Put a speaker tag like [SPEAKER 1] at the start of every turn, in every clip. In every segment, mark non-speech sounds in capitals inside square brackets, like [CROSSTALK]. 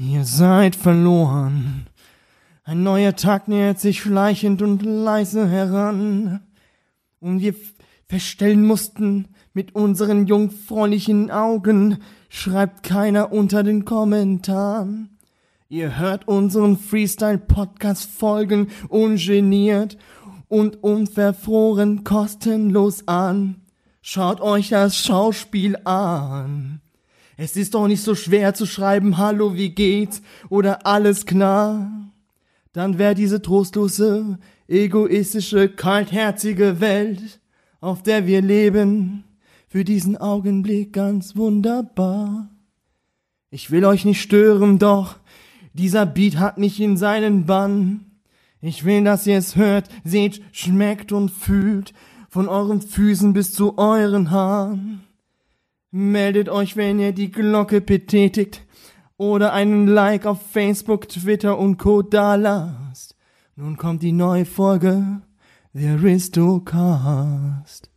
[SPEAKER 1] Ihr seid verloren. Ein neuer Tag nähert sich schleichend und leise heran. Und wir feststellen mussten mit unseren jungfräulichen Augen, schreibt keiner unter den Kommentaren. Ihr hört unseren Freestyle-Podcast folgen ungeniert und unverfroren kostenlos an. Schaut euch das Schauspiel an. Es ist doch nicht so schwer zu schreiben, hallo, wie geht's oder alles klar. Dann wär diese trostlose, egoistische, kaltherzige Welt, auf der wir leben, für diesen Augenblick ganz wunderbar. Ich will euch nicht stören, doch dieser Beat hat mich in seinen Bann. Ich will, dass ihr es hört, seht, schmeckt und fühlt, von euren Füßen bis zu euren Haaren. Meldet euch, wenn ihr die Glocke betätigt oder einen Like auf Facebook, Twitter und Co. da lasst. Nun kommt die neue Folge, The Aristocast.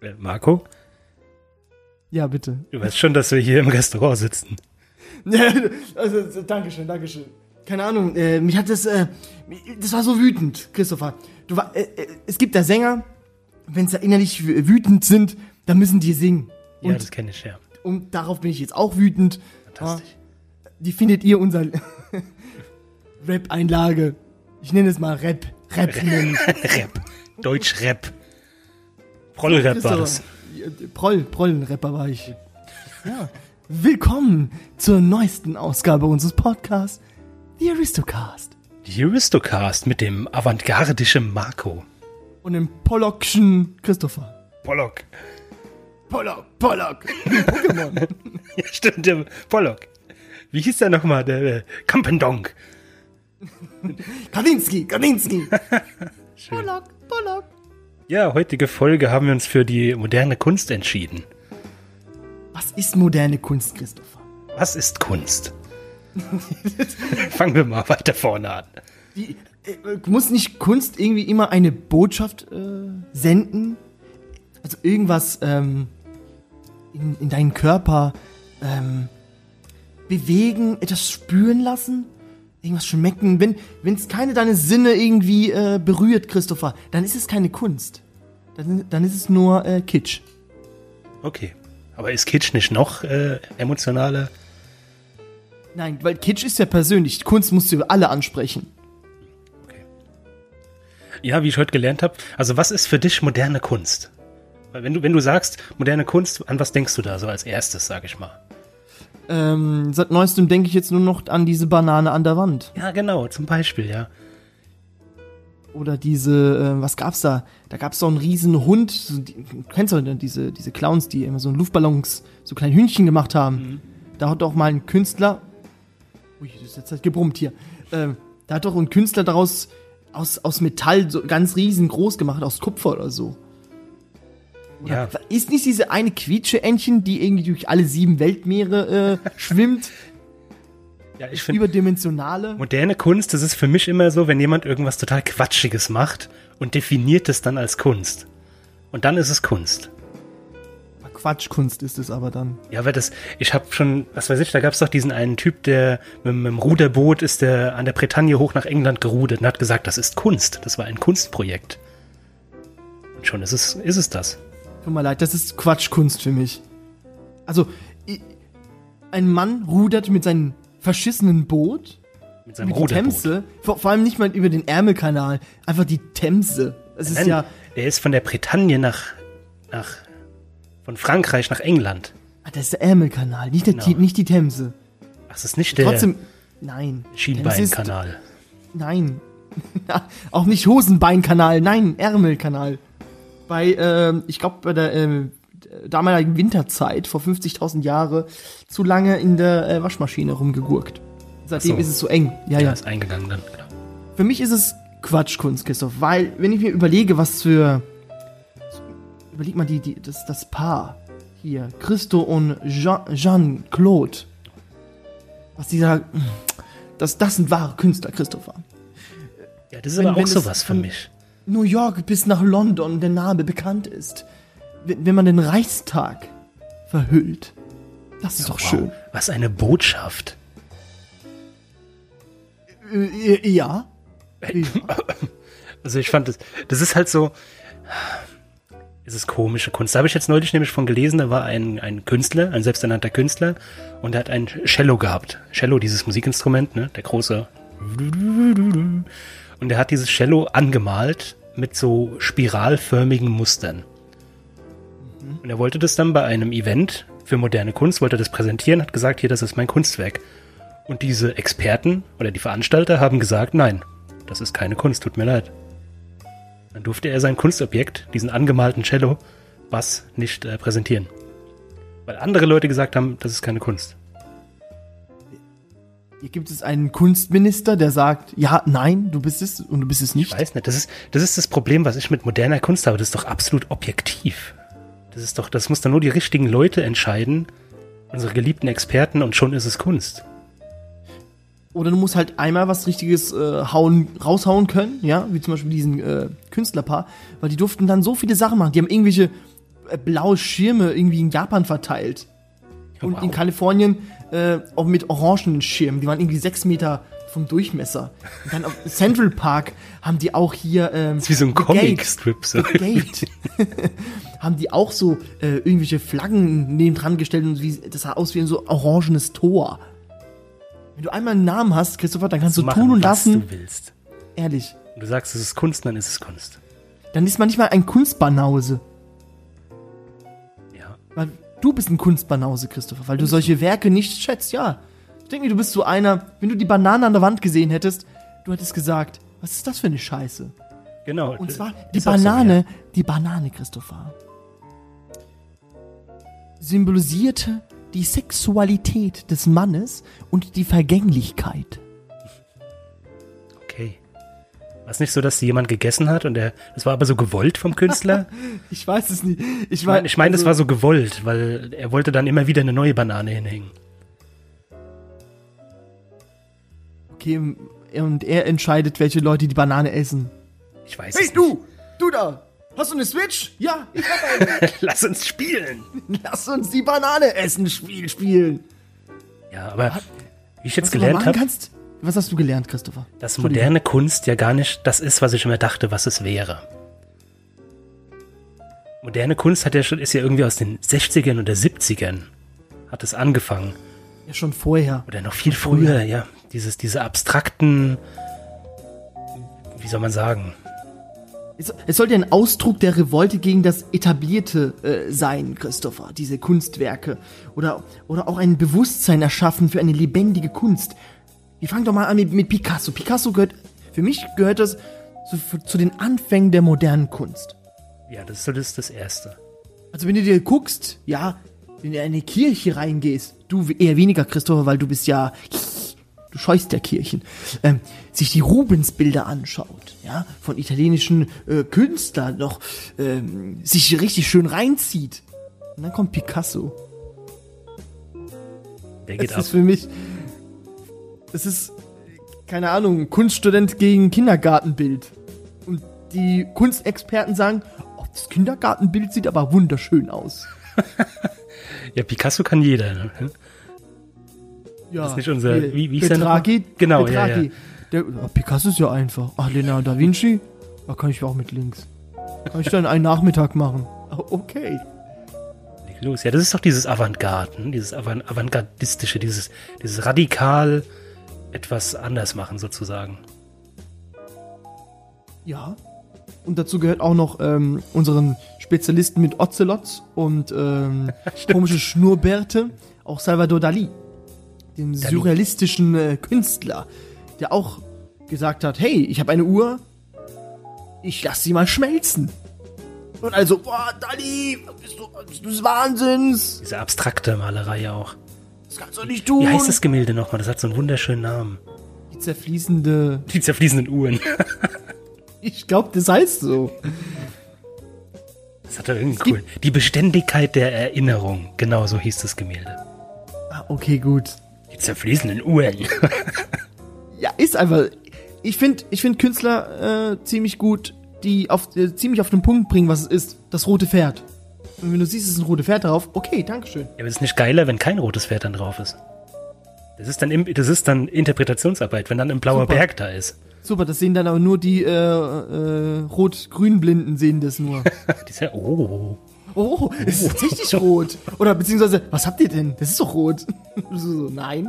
[SPEAKER 2] Äh, Marco,
[SPEAKER 1] Ja, bitte.
[SPEAKER 2] du weißt schon, dass wir hier im Restaurant sitzen. [LAUGHS]
[SPEAKER 1] also, Dankeschön, Dankeschön. Keine Ahnung, äh, mich hat das, äh, das war so wütend, Christopher. Du war, äh, äh, es gibt da Sänger, wenn sie innerlich wü- wütend sind, dann müssen die singen.
[SPEAKER 2] Ja,
[SPEAKER 1] Und,
[SPEAKER 2] das kenne ich, ja.
[SPEAKER 1] und darauf bin ich jetzt auch wütend.
[SPEAKER 2] Fantastisch.
[SPEAKER 1] Ja, die findet ihr unser [LAUGHS] Rap-Einlage. Ich nenne es mal Rap. Rap nennen.
[SPEAKER 2] Rap. [LAUGHS] Deutsch-Rap. Prollrap war das.
[SPEAKER 1] Proll, Prollenrapper war ich. Ja. Willkommen zur neuesten Ausgabe unseres Podcasts, The Aristocast.
[SPEAKER 2] Die Aristocast mit dem avantgardischen Marco.
[SPEAKER 1] Und dem Pollockschen Christopher.
[SPEAKER 2] Pollock.
[SPEAKER 1] Pollock, Pollock. Pokémon. [LAUGHS]
[SPEAKER 2] Ja, stimmt, der Pollock. Wie hieß der nochmal? Der äh, Kampendonk. [LAUGHS]
[SPEAKER 1] Kaninski, Kaninski. [LAUGHS] Pollock, Pollock.
[SPEAKER 2] Ja, heutige Folge haben wir uns für die moderne Kunst entschieden.
[SPEAKER 1] Was ist moderne Kunst, Christopher?
[SPEAKER 2] Was ist Kunst? Fangen wir mal weiter vorne an.
[SPEAKER 1] Die, äh, muss nicht Kunst irgendwie immer eine Botschaft äh, senden? Also irgendwas ähm, in, in deinen Körper ähm, bewegen, etwas spüren lassen? Irgendwas schmecken? Wenn es keine deine Sinne irgendwie äh, berührt, Christopher, dann ist es keine Kunst. Dann, dann ist es nur äh, Kitsch.
[SPEAKER 2] Okay. Aber ist Kitsch nicht noch äh, emotionaler?
[SPEAKER 1] Nein, weil Kitsch ist ja persönlich. Kunst musst du alle ansprechen.
[SPEAKER 2] Ja, wie ich heute gelernt habe. Also was ist für dich moderne Kunst? Wenn du, wenn du sagst moderne Kunst, an was denkst du da so als erstes, sag ich mal?
[SPEAKER 1] Ähm, seit neuestem denke ich jetzt nur noch an diese Banane an der Wand.
[SPEAKER 2] Ja, genau, zum Beispiel, ja.
[SPEAKER 1] Oder diese, äh, was gab's da? Da gab's so einen riesen Hund. So, die, du kennst du diese, diese Clowns, die immer so Luftballons, so kleine Hündchen gemacht haben. Da hat doch mal ein Künstler. Ui, das ist jetzt halt gebrummt hier. Ähm, da hat doch ein Künstler daraus aus, aus Metall so ganz riesengroß gemacht, aus Kupfer oder so.
[SPEAKER 2] Ja,
[SPEAKER 1] Ist nicht diese eine Quietsche-Entchen, die irgendwie durch alle sieben Weltmeere äh, [LAUGHS] schwimmt?
[SPEAKER 2] ja ich finde,
[SPEAKER 1] Überdimensionale?
[SPEAKER 2] moderne Kunst, das ist für mich immer so, wenn jemand irgendwas total Quatschiges macht und definiert es dann als Kunst. Und dann ist es Kunst.
[SPEAKER 1] Quatschkunst ist es aber dann.
[SPEAKER 2] Ja, aber das, ich habe schon, was weiß ich, da gab es doch diesen einen Typ, der mit, mit dem Ruderboot ist der an der Bretagne hoch nach England gerudert und hat gesagt, das ist Kunst. Das war ein Kunstprojekt. Und schon ist es, ist es das.
[SPEAKER 1] Tut mir leid, das ist Quatschkunst für mich. Also, ein Mann rudert mit seinem verschissenen Boot
[SPEAKER 2] Mit seinem
[SPEAKER 1] die
[SPEAKER 2] Ruderboot.
[SPEAKER 1] Themse, vor, vor allem nicht mal über den Ärmelkanal, einfach die Themse. Es ist ja,
[SPEAKER 2] der ist von der Bretagne nach, nach, von Frankreich nach England.
[SPEAKER 1] ah, das ist der Ärmelkanal, nicht, der,
[SPEAKER 2] Genau.
[SPEAKER 1] Ti- nicht die Themse.
[SPEAKER 2] Ach, das ist nicht der
[SPEAKER 1] Trotzdem, nein.
[SPEAKER 2] Schienbeinkanal.
[SPEAKER 1] Nein. [LAUGHS] Auch nicht Hosenbeinkanal, nein, Ärmelkanal. Bei, ähm, ich glaube, bei der ähm, damaligen Winterzeit, vor 50.000 Jahre, zu lange in der äh, Waschmaschine rumgegurkt. Seitdem
[SPEAKER 2] so.
[SPEAKER 1] ist es so eng. Ja,
[SPEAKER 2] Ja,
[SPEAKER 1] ja.
[SPEAKER 2] ist eingegangen dann. Genau.
[SPEAKER 1] Für mich ist es Quatschkunst, Christoph, weil, wenn ich mir überlege, was für. Überleg mal die, die, das, das Paar hier, Christo und Jean- Jean-Claude. Was die sagen, das, das sind wahre Künstler, Christopher.
[SPEAKER 2] Ja, das ist
[SPEAKER 1] Wenn-
[SPEAKER 2] aber auch sowas für mich.
[SPEAKER 1] New York bis nach London der Name bekannt ist. Wenn man den Reichstag verhüllt, Das ist doch
[SPEAKER 2] Wow,
[SPEAKER 1] schön.
[SPEAKER 2] Was eine Botschaft.
[SPEAKER 1] Äh, ja.
[SPEAKER 2] Also ich fand das, das ist halt so, es ist komische Kunst. Da habe ich jetzt neulich nämlich von gelesen, da war ein, ein Künstler, ein selbsternannter Künstler und der hat ein Cello gehabt. Cello, dieses Musikinstrument, ne, der große. Und der hat dieses Cello angemalt mit so spiralförmigen Mustern. Und er wollte das dann bei einem Event für moderne Kunst, wollte das präsentieren, hat gesagt, hier, das ist mein Kunstwerk. Und diese Experten oder die Veranstalter haben gesagt, nein, das ist keine Kunst, tut mir leid. Dann durfte er sein Kunstobjekt, diesen angemalten Cello, Bass, nicht äh, präsentieren. Weil andere Leute gesagt haben, das ist keine Kunst.
[SPEAKER 1] Hier gibt es einen Kunstminister, der sagt, ja, nein, du bist es und du bist es nicht.
[SPEAKER 2] Ich weiß nicht, das ist, das ist das Problem, was ich mit moderner Kunst habe. Das ist doch absolut objektiv. Das ist doch, das muss dann nur die richtigen Leute entscheiden, unsere geliebten Experten, und schon ist es Kunst.
[SPEAKER 1] Oder du musst halt einmal was richtiges äh, hauen, raushauen können, ja, wie zum Beispiel diesen äh, Künstlerpaar, weil die durften dann so viele Sachen machen. Die haben irgendwelche äh, blaue Schirme irgendwie in Japan verteilt. Und
[SPEAKER 2] Wow.
[SPEAKER 1] in Kalifornien äh, auch mit orangenen Schirmen. Die waren irgendwie sechs Meter vom Durchmesser. Und dann auf Central Park haben die auch hier ähm,
[SPEAKER 2] Das ist wie so ein. Comic-Strip. So.
[SPEAKER 1] Gate. [LAUGHS] haben die auch so äh, irgendwelche Flaggen neben dran gestellt und wie, das sah aus wie ein so orangenes Tor. Wenn du einmal einen Namen hast, Christopher, dann kannst du
[SPEAKER 2] Machen,
[SPEAKER 1] tun und
[SPEAKER 2] was
[SPEAKER 1] lassen.
[SPEAKER 2] du willst.
[SPEAKER 1] Ehrlich.
[SPEAKER 2] Und du sagst, es ist Kunst, dann ist es Kunst.
[SPEAKER 1] Dann ist man nicht mal ein Kunstbanause. Du bist ein Kunstbanause, Christopher, weil du solche Werke nicht schätzt, ja. Ich denke mir, du bist so einer, wenn du die Banane an der Wand gesehen hättest, du hättest gesagt, was ist das für eine Scheiße?
[SPEAKER 2] Genau.
[SPEAKER 1] Und zwar die
[SPEAKER 2] auch so,
[SPEAKER 1] Banane,
[SPEAKER 2] ja.
[SPEAKER 1] die Banane, Christopher, symbolisierte die Sexualität des Mannes und die Vergänglichkeit.
[SPEAKER 2] War es nicht so, dass die jemand gegessen hat und er, das war aber so gewollt vom Künstler? [LAUGHS]
[SPEAKER 1] Ich weiß es nicht. Ich
[SPEAKER 2] Ich meine, ich mein, das
[SPEAKER 1] also-
[SPEAKER 2] war so gewollt, weil er wollte dann immer wieder eine neue Banane hinhängen.
[SPEAKER 1] Okay, und er entscheidet, welche Leute die Banane essen.
[SPEAKER 2] Ich weiß
[SPEAKER 1] Hey
[SPEAKER 2] es
[SPEAKER 1] du, du da, hast du eine Switch? Ja, ich hab eine.
[SPEAKER 2] nicht. [LAUGHS] Lass uns spielen. [LAUGHS]
[SPEAKER 1] Lass uns die Banane essen Spiel spielen.
[SPEAKER 2] Ja, aber wie ich jetzt gelernt habe,
[SPEAKER 1] kannst? Was hast du gelernt, Christopher?
[SPEAKER 2] dass moderne Kunst ja gar nicht das ist, was ich immer dachte, was es wäre. Moderne Kunst hat ja schon, ist ja irgendwie aus den 60ern oder 70ern hat es angefangen.
[SPEAKER 1] Ja, schon vorher.
[SPEAKER 2] Oder noch viel
[SPEAKER 1] Schon vorher.
[SPEAKER 2] früher, ja. Dieses, diese abstrakten, wie soll man sagen?
[SPEAKER 1] Es, es sollte ein Ausdruck der Revolte gegen das Etablierte äh, sein, Christopher, diese Kunstwerke. Oder, oder auch ein Bewusstsein erschaffen für eine lebendige Kunst. Wir fangen doch mal an mit, mit Picasso. Picasso gehört, für mich gehört das zu, zu den Anfängen der modernen Kunst.
[SPEAKER 2] Ja, das ist das Erste.
[SPEAKER 1] Also wenn du dir guckst, ja, wenn du in eine Kirche reingehst, du eher weniger, Christopher, weil du bist ja, du scheust der Kirchen, ähm, sich die Rubens-Bilder anschaut, ja, von italienischen äh, Künstlern noch, ähm, sich richtig schön reinzieht. Und dann kommt Picasso.
[SPEAKER 2] Der geht
[SPEAKER 1] Das
[SPEAKER 2] ab.
[SPEAKER 1] ist für mich, das ist, keine Ahnung, Kunststudent gegen Kindergartenbild. Und die Kunstexperten sagen, oh, das Kindergartenbild sieht aber wunderschön aus. [LAUGHS]
[SPEAKER 2] Ja, Picasso kann jeder. Ne?
[SPEAKER 1] Ja,
[SPEAKER 2] Das ist nicht unser- wie- wie
[SPEAKER 1] Betragi,
[SPEAKER 2] nochmal? Genau, ja,
[SPEAKER 1] Betragi. Der, oh, Picasso ist ja einfach. Ach, Leonardo da Vinci? Da kann ich auch mit links. Kann ich dann einen Nachmittag machen. Oh, okay.
[SPEAKER 2] Los. Ja, das ist doch dieses Avantgarde, ne? dieses Avant Avantgardistische, dieses, dieses radikal etwas anders machen sozusagen.
[SPEAKER 1] Ja. Und dazu gehört auch noch ähm, unseren Spezialisten mit Ocelots und ähm, [LAUGHS] komische Schnurrbärte, auch Salvador Dali, den surrealistischen äh, Künstler, der auch gesagt hat, hey, ich habe eine Uhr, ich lass sie mal schmelzen. Und also, boah, Dali, bist du, bist du des Wahnsinns?
[SPEAKER 2] Diese abstrakte Malerei auch.
[SPEAKER 1] Das kannst du nicht tun.
[SPEAKER 2] Wie heißt das Gemälde nochmal? Das hat so einen wunderschönen Namen.
[SPEAKER 1] Die zerfließende,
[SPEAKER 2] Die zerfließenden Uhren. [LAUGHS]
[SPEAKER 1] ich glaube, das heißt so.
[SPEAKER 2] Das hat doch irgendwie cool. Die Beständigkeit der Erinnerung. Genau so hieß das Gemälde.
[SPEAKER 1] Ah, okay, gut.
[SPEAKER 2] Die zerfließenden Uhren. [LAUGHS]
[SPEAKER 1] Ja, ist einfach. Ich finde ich find Künstler äh, ziemlich gut, die auf, äh, ziemlich auf den Punkt bringen, was es ist. Das rote Pferd. Und wenn du siehst, es ist ein rotes Pferd drauf, okay, Dankeschön.
[SPEAKER 2] Ja, aber es ist nicht geiler, wenn kein rotes Pferd dann drauf ist. Das ist dann, das ist dann Interpretationsarbeit, wenn dann ein blauer
[SPEAKER 1] Super.
[SPEAKER 2] Berg da ist.
[SPEAKER 1] Super, das sehen dann aber nur die äh, äh, Rot-Grün-Blinden sehen das nur. [LAUGHS]
[SPEAKER 2] Die ist ja, oh.
[SPEAKER 1] Oh, es ist tatsächlich rot. Oder beziehungsweise, was habt ihr denn? Das ist doch rot. [LAUGHS] so, so, nein.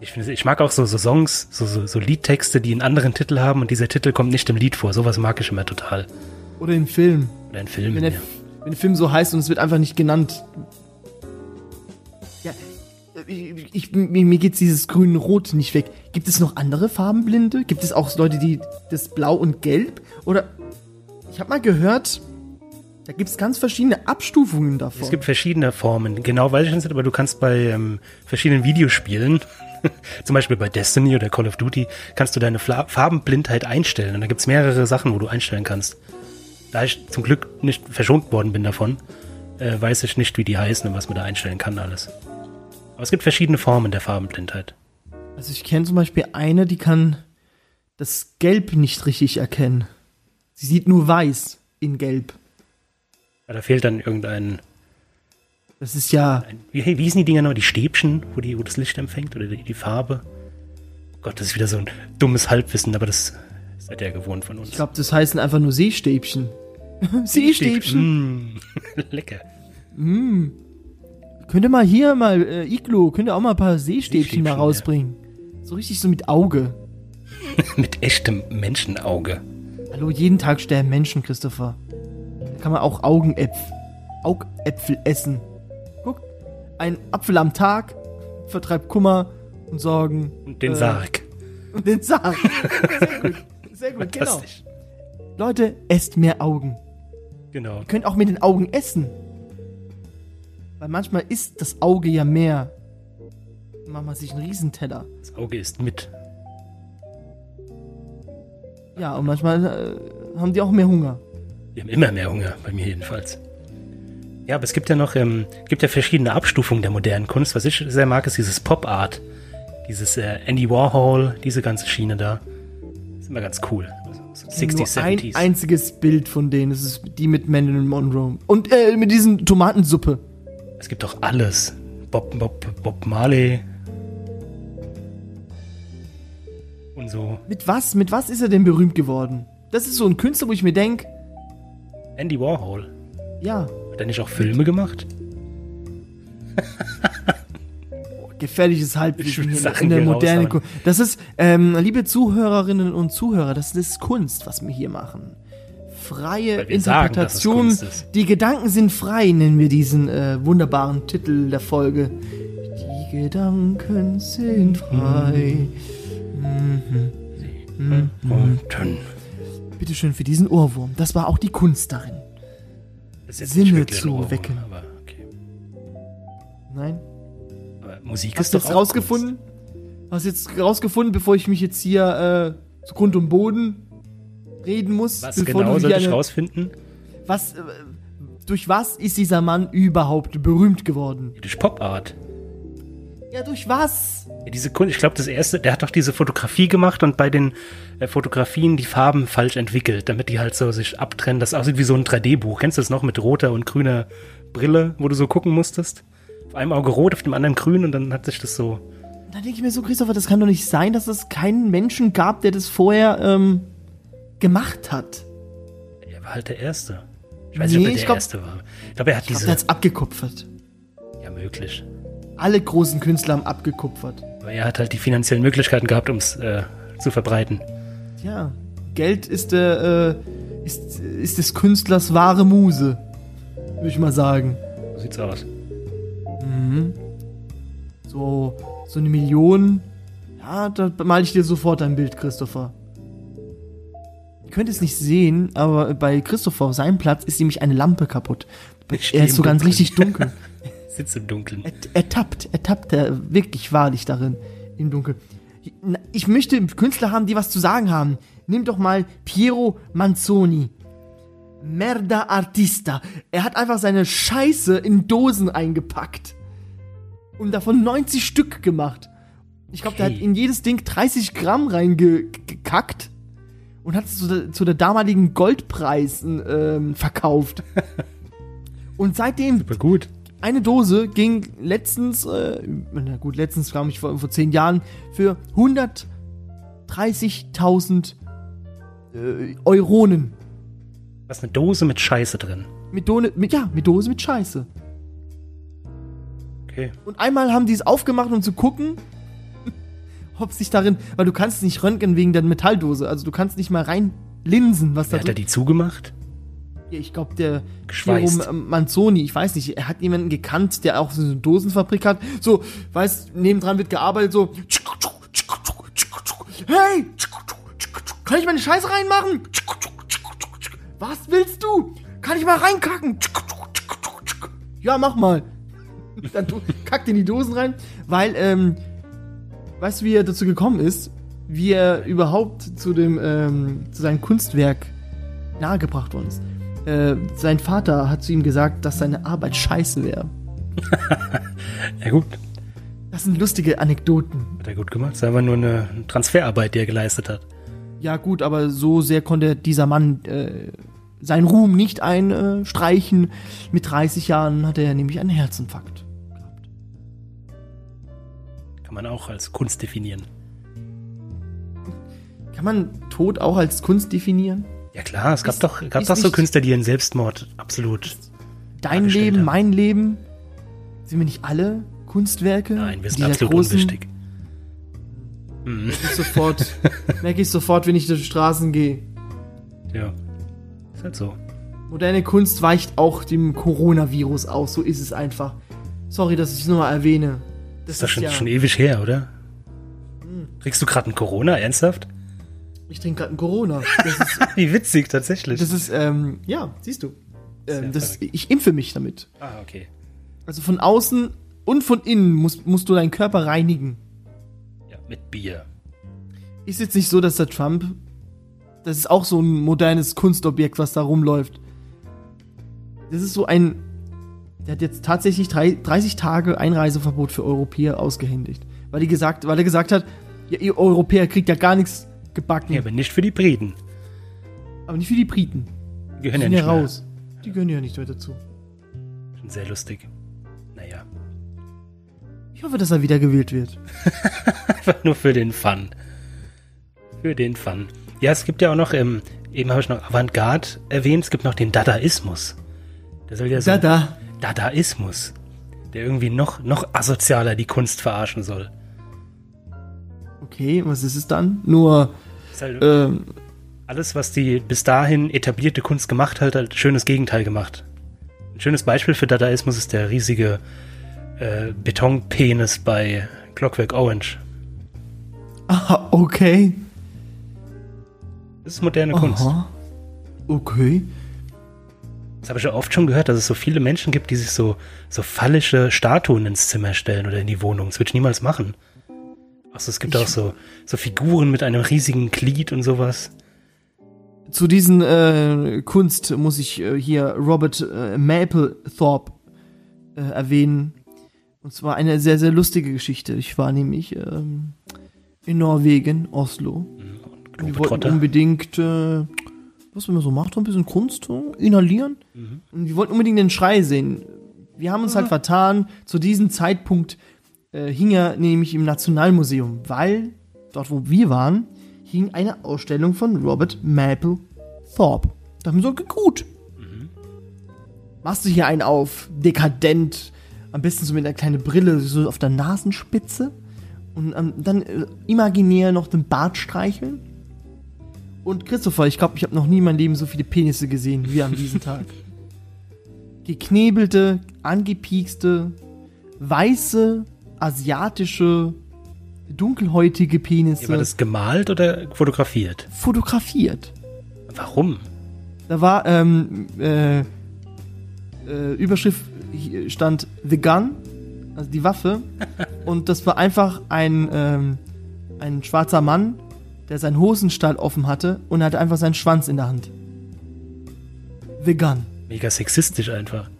[SPEAKER 2] Ich, finde, ich mag auch so, so Songs, so, so, so Liedtexte, die einen anderen Titel haben und dieser Titel kommt nicht im Lied vor. Sowas mag ich immer total.
[SPEAKER 1] Oder in Film.
[SPEAKER 2] Oder in Filmen.
[SPEAKER 1] Wenn der,
[SPEAKER 2] ja.
[SPEAKER 1] Wenn der Film so heißt und es wird einfach nicht genannt. Ja, ich, ich, mir, mir geht's dieses grün-rot nicht weg. Gibt es noch andere Farbenblinde? Gibt es auch Leute, die das Blau und Gelb? Oder ich habe mal gehört, da gibt's ganz verschiedene Abstufungen davon.
[SPEAKER 2] Es gibt verschiedene Formen. Genau weiß ich nicht, aber du kannst bei ähm, verschiedenen Videospielen, [LAUGHS] zum Beispiel bei Destiny oder Call of Duty, kannst du deine Fla Farbenblindheit einstellen. Und da gibt's mehrere Sachen, wo du einstellen kannst. Da ich zum Glück nicht verschont worden bin davon, äh, weiß ich nicht, wie die heißen und was man da einstellen kann alles. Aber es gibt verschiedene Formen der Farbenblindheit.
[SPEAKER 1] Also ich kenne zum Beispiel eine, die kann das Gelb nicht richtig erkennen. Sie sieht nur weiß in Gelb.
[SPEAKER 2] Ja, da fehlt dann irgendein,
[SPEAKER 1] Das ist ja,
[SPEAKER 2] ein, wie, hießen die Dinger noch? Die Stäbchen, wo, die, wo das Licht empfängt oder die, die Farbe? Oh Gott, das ist wieder so ein dummes Halbwissen, aber das seid ihr ja gewohnt von uns.
[SPEAKER 1] ich glaube, das heißen einfach nur Seestäbchen. [LAUGHS] Seestäbchen.
[SPEAKER 2] Mm, [LAUGHS] lecker.
[SPEAKER 1] Könnt ihr mal hier mal, äh, Iglo, könnt ihr auch mal ein paar Seestäbchen
[SPEAKER 2] Seestäbchen,
[SPEAKER 1] mal
[SPEAKER 2] ja.
[SPEAKER 1] rausbringen. So richtig so mit Auge. [LAUGHS]
[SPEAKER 2] Mit echtem Menschenauge.
[SPEAKER 1] Hallo, jeden Tag sterben Menschen, Christopher. Da kann man auch Augenäpfel, Augäpfel essen. Guck, ein Apfel am Tag vertreibt Kummer und Sorgen.
[SPEAKER 2] Und den
[SPEAKER 1] Äh,
[SPEAKER 2] Sarg.
[SPEAKER 1] Und den Sarg. Sehr gut. Sehr gut, genau. Leute, esst mehr Augen.
[SPEAKER 2] Genau.
[SPEAKER 1] Ihr könnt auch mit den Augen essen. Weil manchmal isst das Auge ja mehr. Dann macht man sich einen Riesenteller.
[SPEAKER 2] Das Auge ist mit.
[SPEAKER 1] Ja, und manchmal äh, haben die auch mehr Hunger.
[SPEAKER 2] Wir haben immer mehr Hunger, bei mir jedenfalls. Ja, aber es gibt ja noch, ähm, gibt ja verschiedene Abstufungen der modernen Kunst. Was ich sehr mag, ist dieses Pop Art. Dieses äh, Andy Warhol, diese ganze Schiene da. Ist immer ganz cool. Also, so 60s,
[SPEAKER 1] Nur ein
[SPEAKER 2] 70s.
[SPEAKER 1] einziges Bild von denen. Das ist die mit Marilyn Monroe. Und äh, mit diesen Tomatensuppe.
[SPEAKER 2] Es gibt doch alles. Bob, Bob, Bob Marley. Und so.
[SPEAKER 1] Mit was? Mit was ist er denn berühmt geworden? Das ist so ein Künstler, wo ich mir denke,
[SPEAKER 2] Andy Warhol.
[SPEAKER 1] ja,
[SPEAKER 2] Hat er nicht auch Filme gemacht? [LAUGHS]
[SPEAKER 1] gefährliches
[SPEAKER 2] Ich
[SPEAKER 1] Halbwissen in der. Kunst. Das ist, ähm, liebe Zuhörerinnen und Zuhörer, das ist Kunst, was wir hier machen. Freie
[SPEAKER 2] sagen,
[SPEAKER 1] Interpretation.
[SPEAKER 2] Ist.
[SPEAKER 1] Die Gedanken sind frei, nennen wir diesen äh, wunderbaren Titel der Folge. Die Gedanken sind frei. Mhm.
[SPEAKER 2] Unten.
[SPEAKER 1] Bitteschön für diesen Ohrwurm. Das war auch die Kunst darin. Sinne zu
[SPEAKER 2] Ohrwurm,
[SPEAKER 1] wecken.
[SPEAKER 2] Aber, okay.
[SPEAKER 1] Nein?
[SPEAKER 2] Musik
[SPEAKER 1] Hast
[SPEAKER 2] ist
[SPEAKER 1] du
[SPEAKER 2] doch
[SPEAKER 1] jetzt rausgefunden? Hast du jetzt rausgefunden, bevor ich mich jetzt hier äh, zu Grund und Boden reden muss?
[SPEAKER 2] Kunst. Was genau soll ich
[SPEAKER 1] eine-
[SPEAKER 2] rausfinden?
[SPEAKER 1] Was, äh, durch was ist dieser Mann überhaupt berühmt geworden?
[SPEAKER 2] Durch Pop Art.
[SPEAKER 1] Ja, durch was?
[SPEAKER 2] Ja, diese Kunst, ich glaube, das erste, der hat doch diese Fotografie gemacht und bei den äh, Fotografien die Farben falsch entwickelt, damit die halt so sich abtrennen. Das aussieht wie so ein 3D-Buch. Kennst du das noch mit roter und grüner Brille, wo du so gucken musstest? Auf einem Auge rot, auf dem anderen grün und dann hat sich das so.
[SPEAKER 1] Da denke ich mir so, Christopher, das kann doch nicht sein, dass es keinen Menschen gab, der das vorher ähm, gemacht hat.
[SPEAKER 2] Er war halt der Erste. Ich weiß nicht,
[SPEAKER 1] Nee,
[SPEAKER 2] ob er der
[SPEAKER 1] glaub-
[SPEAKER 2] Erste war. Ich glaube, er hat
[SPEAKER 1] Ich
[SPEAKER 2] diese.
[SPEAKER 1] der hat's abgekupfert.
[SPEAKER 2] ja, möglich.
[SPEAKER 1] Alle großen Künstler haben abgekupfert.
[SPEAKER 2] Aber er hat halt die finanziellen Möglichkeiten gehabt, um es äh, zu verbreiten.
[SPEAKER 1] Ja, Geld ist der, äh, ist, ist des Künstlers wahre Muse. Würde ich mal sagen.
[SPEAKER 2] So sieht's aus.
[SPEAKER 1] So, so eine Million. Ja, da male ich dir sofort ein Bild, Christopher. Ihr könnt es nicht sehen, aber bei Christopher auf seinem Platz ist nämlich eine Lampe kaputt. [LAUGHS]
[SPEAKER 2] Ich
[SPEAKER 1] Er ist so ganz richtig dunkel. [LAUGHS]
[SPEAKER 2] Sitzt im Dunkeln.
[SPEAKER 1] Er, er tappt, er tappt er wirklich wahrlich darin im Dunkeln. Ich möchte Künstler haben, die was zu sagen haben. Nimm doch mal Piero Manzoni. Merda Artista. Er hat einfach seine Scheiße in Dosen eingepackt. Und davon 90 Stück gemacht. Ich glaube, der
[SPEAKER 2] Okay.
[SPEAKER 1] hat in jedes Ding 30 Gramm reingekackt. Und hat es zu der, zu der damaligen Goldpreis ähm, verkauft. [LAUGHS] Und seitdem,
[SPEAKER 2] Super gut.
[SPEAKER 1] eine Dose ging letztens, äh, na gut, letztens glaube ich vor, vor zehn Jahren, für 130.000 äh, Euronen.
[SPEAKER 2] Ist eine Dose mit Scheiße drin.
[SPEAKER 1] Mit, Done, mit, ja, mit Dose mit Scheiße.
[SPEAKER 2] Okay.
[SPEAKER 1] Und einmal haben die es aufgemacht, um zu gucken, ob sich darin, weil du kannst nicht röntgen wegen der Metalldose, also du kannst nicht mal reinlinsen, was da
[SPEAKER 2] Wer hat er
[SPEAKER 1] drin
[SPEAKER 2] die zugemacht?
[SPEAKER 1] Ja, Ich glaube, der
[SPEAKER 2] Geschweißt.
[SPEAKER 1] Manzoni, ich weiß nicht, er hat jemanden gekannt, der auch so eine Dosenfabrik hat. So, weißt, nebendran wird gearbeitet, so. Hey! Kann ich meine Scheiße reinmachen? Was willst du? Kann ich mal reinkacken? Ja, mach mal. [LAUGHS] Dann kackt in die Dosen rein, weil, ähm, weißt du, wie er dazu gekommen ist? Wie er überhaupt zu dem, ähm, zu seinem Kunstwerk nahegebracht worden ist. Äh, sein Vater hat zu ihm gesagt, dass seine Arbeit scheiße wäre. [LAUGHS]
[SPEAKER 2] Ja gut,
[SPEAKER 1] Das sind lustige Anekdoten.
[SPEAKER 2] hat er gut gemacht. Das ist einfach nur eine Transferarbeit, die er geleistet hat.
[SPEAKER 1] Ja gut, aber so sehr konnte dieser Mann äh, seinen Ruhm nicht einstreichen. Mit 30 Jahren hatte er nämlich einen Herzinfarkt.
[SPEAKER 2] Kann man auch als Kunst definieren.
[SPEAKER 1] Kann man Tod auch als Kunst definieren?
[SPEAKER 2] Ja klar, es gab
[SPEAKER 1] Ist-
[SPEAKER 2] doch, gab doch so Künstler, die ihren Selbstmord absolut.
[SPEAKER 1] Dein Leben,
[SPEAKER 2] haben.
[SPEAKER 1] mein Leben? Sind wir nicht alle Kunstwerke?
[SPEAKER 2] Nein, wir sind absolut
[SPEAKER 1] großen-
[SPEAKER 2] unwichtig. Hm,
[SPEAKER 1] Merke ich sofort, [LAUGHS] merke ich sofort, wenn ich durch die Straßen gehe.
[SPEAKER 2] ja. Ist halt so.
[SPEAKER 1] Moderne Kunst weicht auch dem Coronavirus aus, so ist es einfach. Sorry, dass ich es nur mal erwähne. Das
[SPEAKER 2] Ist das schon, schon ewig her, oder?
[SPEAKER 1] Hm.
[SPEAKER 2] Kriegst du gerade ein Corona, ernsthaft?
[SPEAKER 1] Ich trinke gerade einen Corona. Das ist, [LAUGHS]
[SPEAKER 2] Wie witzig, tatsächlich.
[SPEAKER 1] das ist ähm, ja, siehst du. Ähm, das, ich impfe mich damit.
[SPEAKER 2] ah, okay.
[SPEAKER 1] Also von außen und von innen musst, musst du deinen Körper reinigen.
[SPEAKER 2] Ja, mit Bier.
[SPEAKER 1] Ist jetzt nicht so, dass der Trump. Das ist auch so ein modernes Kunstobjekt, was da rumläuft. Das ist so ein. Der hat jetzt tatsächlich drei, 30 Tage Einreiseverbot für Europäer ausgehändigt. Weil, die gesagt, weil er gesagt hat, ja, ihr Europäer kriegt ja gar nichts gebacken.
[SPEAKER 2] Ja, aber nicht für die Briten.
[SPEAKER 1] aber nicht für die Briten.
[SPEAKER 2] Die
[SPEAKER 1] Die
[SPEAKER 2] gehören ja
[SPEAKER 1] sind
[SPEAKER 2] nicht
[SPEAKER 1] ja
[SPEAKER 2] mehr.
[SPEAKER 1] raus. Die gehören ja nicht mehr dazu.
[SPEAKER 2] Schon sehr lustig. Naja.
[SPEAKER 1] Ich hoffe, dass er wieder gewählt wird. [LAUGHS]
[SPEAKER 2] Einfach nur für den Fun. Für den Fun. Ja, es gibt ja auch noch, ähm, eben habe ich noch Avantgarde erwähnt, es gibt noch den Dadaismus. Der soll ja so.
[SPEAKER 1] Da, da.
[SPEAKER 2] Dadaismus. Der irgendwie noch, noch asozialer die Kunst verarschen soll.
[SPEAKER 1] Okay, was ist es dann? Nur,
[SPEAKER 2] halt
[SPEAKER 1] ähm,
[SPEAKER 2] alles, was die bis dahin etablierte Kunst gemacht hat, halt schönes Gegenteil gemacht. Ein schönes Beispiel für Dadaismus ist der riesige äh, Betonpenis bei Clockwork Orange.
[SPEAKER 1] ah, okay.
[SPEAKER 2] Das ist moderne Kunst.
[SPEAKER 1] Aha. Okay.
[SPEAKER 2] Das habe ich ja oft schon gehört, dass es so viele Menschen gibt, die sich so, so phallische Statuen ins Zimmer stellen oder in die Wohnung. Das würde ich niemals machen. Achso, es gibt
[SPEAKER 1] Ich-
[SPEAKER 2] auch so, so Figuren mit einem riesigen Glied und sowas.
[SPEAKER 1] Zu diesen äh, Kunst muss ich äh, hier Robert äh, Mapplethorpe äh, erwähnen. Und zwar eine sehr, sehr lustige Geschichte. Ich war nämlich ähm, in Norwegen, Oslo.
[SPEAKER 2] Und
[SPEAKER 1] Wir wollten unbedingt, äh, was man so macht, ein bisschen Kunst inhalieren.
[SPEAKER 2] Mhm.
[SPEAKER 1] Und wir wollten unbedingt den Schrei sehen. Wir haben uns halt vertan. Zu diesem Zeitpunkt äh, hing er nämlich im Nationalmuseum, weil dort, wo wir waren, hing eine Ausstellung von Robert Mapplethorpe. Da haben wir so, gut. Machst du hier einen auf, dekadent, am besten so mit einer kleinen Brille, so auf der Nasenspitze. Und ähm, dann äh, imaginär noch den Bart streicheln. Und Christopher, ich glaube, ich habe noch nie in meinem Leben so viele Penisse gesehen wie an diesem Tag. [LAUGHS] Geknebelte, angepiekste, weiße, asiatische, dunkelhäutige Penisse
[SPEAKER 2] Ja, war das gemalt oder fotografiert?
[SPEAKER 1] fotografiert.
[SPEAKER 2] Warum?
[SPEAKER 1] Da war ähm, äh, äh, Überschrift stand The Gun, also die Waffe. [LAUGHS] und das war einfach ein, ähm, ein schwarzer Mann, der seinen Hosenstall offen hatte und er hatte einfach seinen Schwanz in der Hand. The Gun.
[SPEAKER 2] Mega sexistisch einfach.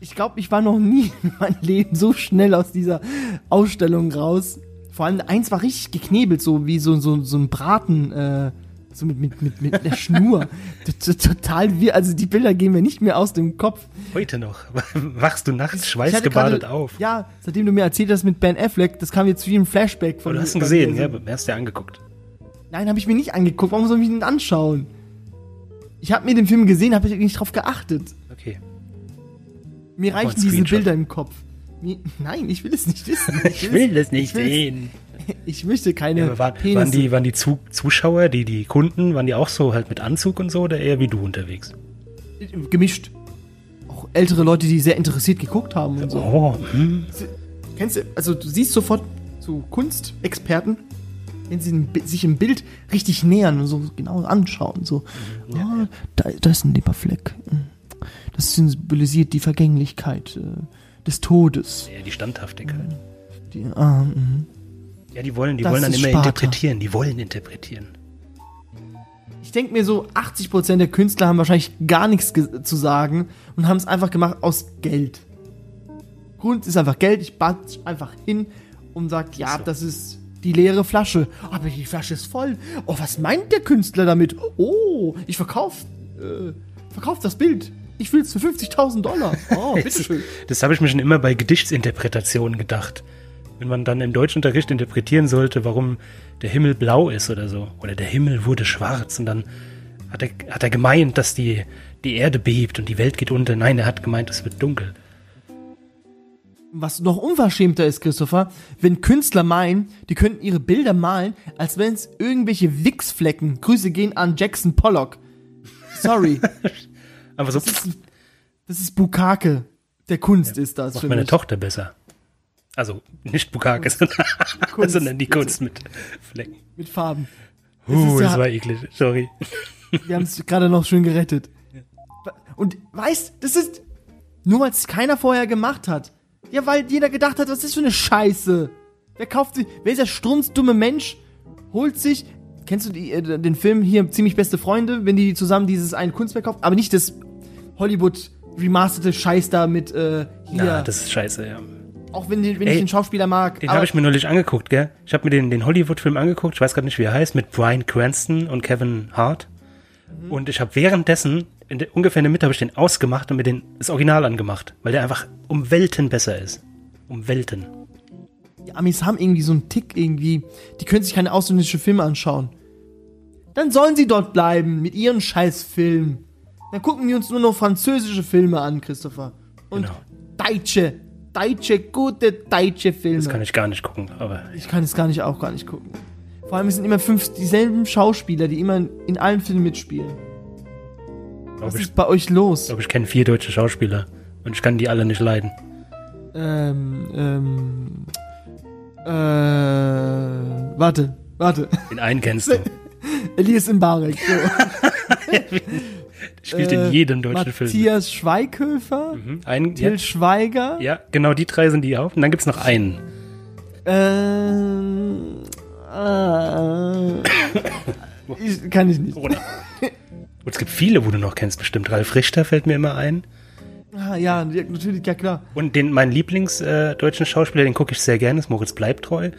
[SPEAKER 1] Ich glaube, ich war noch nie [LAUGHS] in meinem Leben so schnell aus dieser Ausstellung raus. Vor allem eins war richtig geknebelt, so wie so, so, so ein Braten, äh, So mit, mit, mit, mit der Schnur. [LAUGHS] Total wir, also die Bilder gehen mir nicht mehr aus dem Kopf.
[SPEAKER 2] Heute noch. [LAUGHS] Wachst du nachts
[SPEAKER 1] Ich
[SPEAKER 2] schweißgebadet
[SPEAKER 1] gerade-
[SPEAKER 2] auf.
[SPEAKER 1] Ja, seitdem du mir erzählt hast mit Ben Affleck, das kam jetzt wie ein Flashback von
[SPEAKER 2] Oh, du hast ihn gesehen, ja, du hast dir angeguckt.
[SPEAKER 1] Nein, habe ich mir nicht angeguckt. Warum soll ich mich denn anschauen? Ich habe mir den Film gesehen, habe ich nicht drauf geachtet.
[SPEAKER 2] Okay.
[SPEAKER 1] Mir reichen diese. Bilder im Kopf. Mir, [LAUGHS] nein, ich will es nicht wissen.
[SPEAKER 2] Ich will das nicht
[SPEAKER 1] ich
[SPEAKER 2] sehen. [LAUGHS]
[SPEAKER 1] Ich möchte keine
[SPEAKER 2] Ja, waren,
[SPEAKER 1] Penisse.
[SPEAKER 2] waren die, waren die Zu Zuschauer, die, die Kunden, waren die auch so halt mit Anzug und so oder eher wie du unterwegs?
[SPEAKER 1] gemischt. Auch ältere Leute, die sehr interessiert geguckt haben und so.
[SPEAKER 2] Oh, hm.
[SPEAKER 1] Kennst du, also du siehst sofort so Kunstexperten, wenn sie sich im Bild richtig nähern und so genau anschauen. So, ah, da, da ist ein Leberfleck. Das symbolisiert die Vergänglichkeit äh, des Todes.
[SPEAKER 2] eher die Standhaftigkeit.
[SPEAKER 1] Die, ah, mhm.
[SPEAKER 2] Ja, die wollen, die
[SPEAKER 1] Das
[SPEAKER 2] wollen dann immer
[SPEAKER 1] Sparta.
[SPEAKER 2] interpretieren, die wollen interpretieren.
[SPEAKER 1] Ich denke mir so, 80% der Künstler haben wahrscheinlich gar nichts zu sagen und haben es einfach gemacht aus Geld. Grund ist einfach Geld, ich batsch einfach hin und sag, ja,
[SPEAKER 2] so.
[SPEAKER 1] das ist die leere Flasche. Aber die Flasche ist voll. Oh, was meint der Künstler damit? Oh, ich verkauf, äh, verkauf das Bild. Ich will's für 50.000 Dollar. Oh, [LAUGHS] bitteschön.
[SPEAKER 2] Das habe ich mir schon immer bei Gedichtsinterpretationen gedacht. Wenn man dann im Deutschunterricht interpretieren sollte, warum der Himmel blau ist oder so. Oder der Himmel wurde schwarz und dann hat er, hat er gemeint, dass die, die Erde bebt und die Welt geht unter. Nein, er hat gemeint, es wird dunkel.
[SPEAKER 1] Was noch unverschämter ist, Christopher, wenn Künstler meinen, die könnten ihre Bilder malen, als wenn es irgendwelche Wichsflecken. Grüße gehen an Jackson Pollock. Sorry. [LAUGHS]
[SPEAKER 2] Aber so
[SPEAKER 1] Das ist, das ist Bukake. Der Kunst ist das
[SPEAKER 2] macht
[SPEAKER 1] für
[SPEAKER 2] meine
[SPEAKER 1] mich.
[SPEAKER 2] Tochter besser. Also nicht Bukake, sondern, [LAUGHS] sondern die. Kunst mit Flecken.
[SPEAKER 1] Mit Farben. Das
[SPEAKER 2] Uh,
[SPEAKER 1] ist ja-
[SPEAKER 2] das war eklig. Sorry. [LAUGHS]
[SPEAKER 1] Wir haben es gerade noch schön gerettet. Und weißt, das ist nur weil es keiner vorher gemacht hat. Ja, weil jeder gedacht hat, was ist das für eine Scheiße? Wer kauft sich, wer ist der strunzdumme Mensch, holt sich, kennst du die, äh, den Film hier, ziemlich beste Freunde, wenn die zusammen dieses ein Kunstwerk kaufen, aber nicht das Hollywood remasterte Scheiß da mit, äh, hier,
[SPEAKER 2] Ja, das ist scheiße, ja.
[SPEAKER 1] Auch wenn, wenn
[SPEAKER 2] Ey,
[SPEAKER 1] ich den Schauspieler mag.
[SPEAKER 2] Den habe ich mir neulich angeguckt, gell? Ich habe mir den, den Hollywood-Film angeguckt, ich weiß gerade nicht, wie er heißt, mit Brian Cranston und Kevin Hart.
[SPEAKER 1] Mhm.
[SPEAKER 2] Und ich habe währenddessen, in der, ungefähr in der Mitte, habe ich den ausgemacht und mir den, das Original angemacht, weil der einfach um Welten besser ist. Um Welten.
[SPEAKER 1] Die Amis haben irgendwie so einen Tick irgendwie, die können sich keine ausländische Filme anschauen. Dann sollen sie dort bleiben mit ihren Scheißfilmen. Dann gucken wir uns nur noch französische Filme an, Christopher. Und
[SPEAKER 2] Genau.
[SPEAKER 1] deutsche, deutsche, gute deutsche Filme.
[SPEAKER 2] Das kann ich gar nicht gucken, aber
[SPEAKER 1] ich kann es gar nicht auch gar nicht gucken. Vor allem es sind immer fünf dieselben Schauspieler, die immer in allen Filmen mitspielen. Was
[SPEAKER 2] glaube ich,
[SPEAKER 1] ist bei euch los?
[SPEAKER 2] glaub, ich kenne vier deutsche Schauspieler und ich kann die alle nicht leiden.
[SPEAKER 1] Ähm, ähm, äh, warte, warte.
[SPEAKER 2] Den einen kennst du. [LAUGHS]
[SPEAKER 1] Elias Mbarek. So. [LAUGHS]
[SPEAKER 2] Spielt
[SPEAKER 1] Äh,
[SPEAKER 2] in jedem deutschen Film.
[SPEAKER 1] Matthias Schweighöfer,
[SPEAKER 2] Mhm. Ein,
[SPEAKER 1] Till
[SPEAKER 2] ja,
[SPEAKER 1] Schweiger,
[SPEAKER 2] ja, genau die drei sind die auch. Und dann gibt's noch einen.
[SPEAKER 1] ähm, äh, ich, kann ich nicht.
[SPEAKER 2] Und es gibt viele, wo du noch kennst, bestimmt. Ralf Richter fällt mir immer ein.
[SPEAKER 1] Ah, ja, natürlich, ja klar.
[SPEAKER 2] Und den, meinen Lieblingsdeutschen äh, Schauspieler, den gucke ich sehr gerne, ist Moritz Bleibtreu.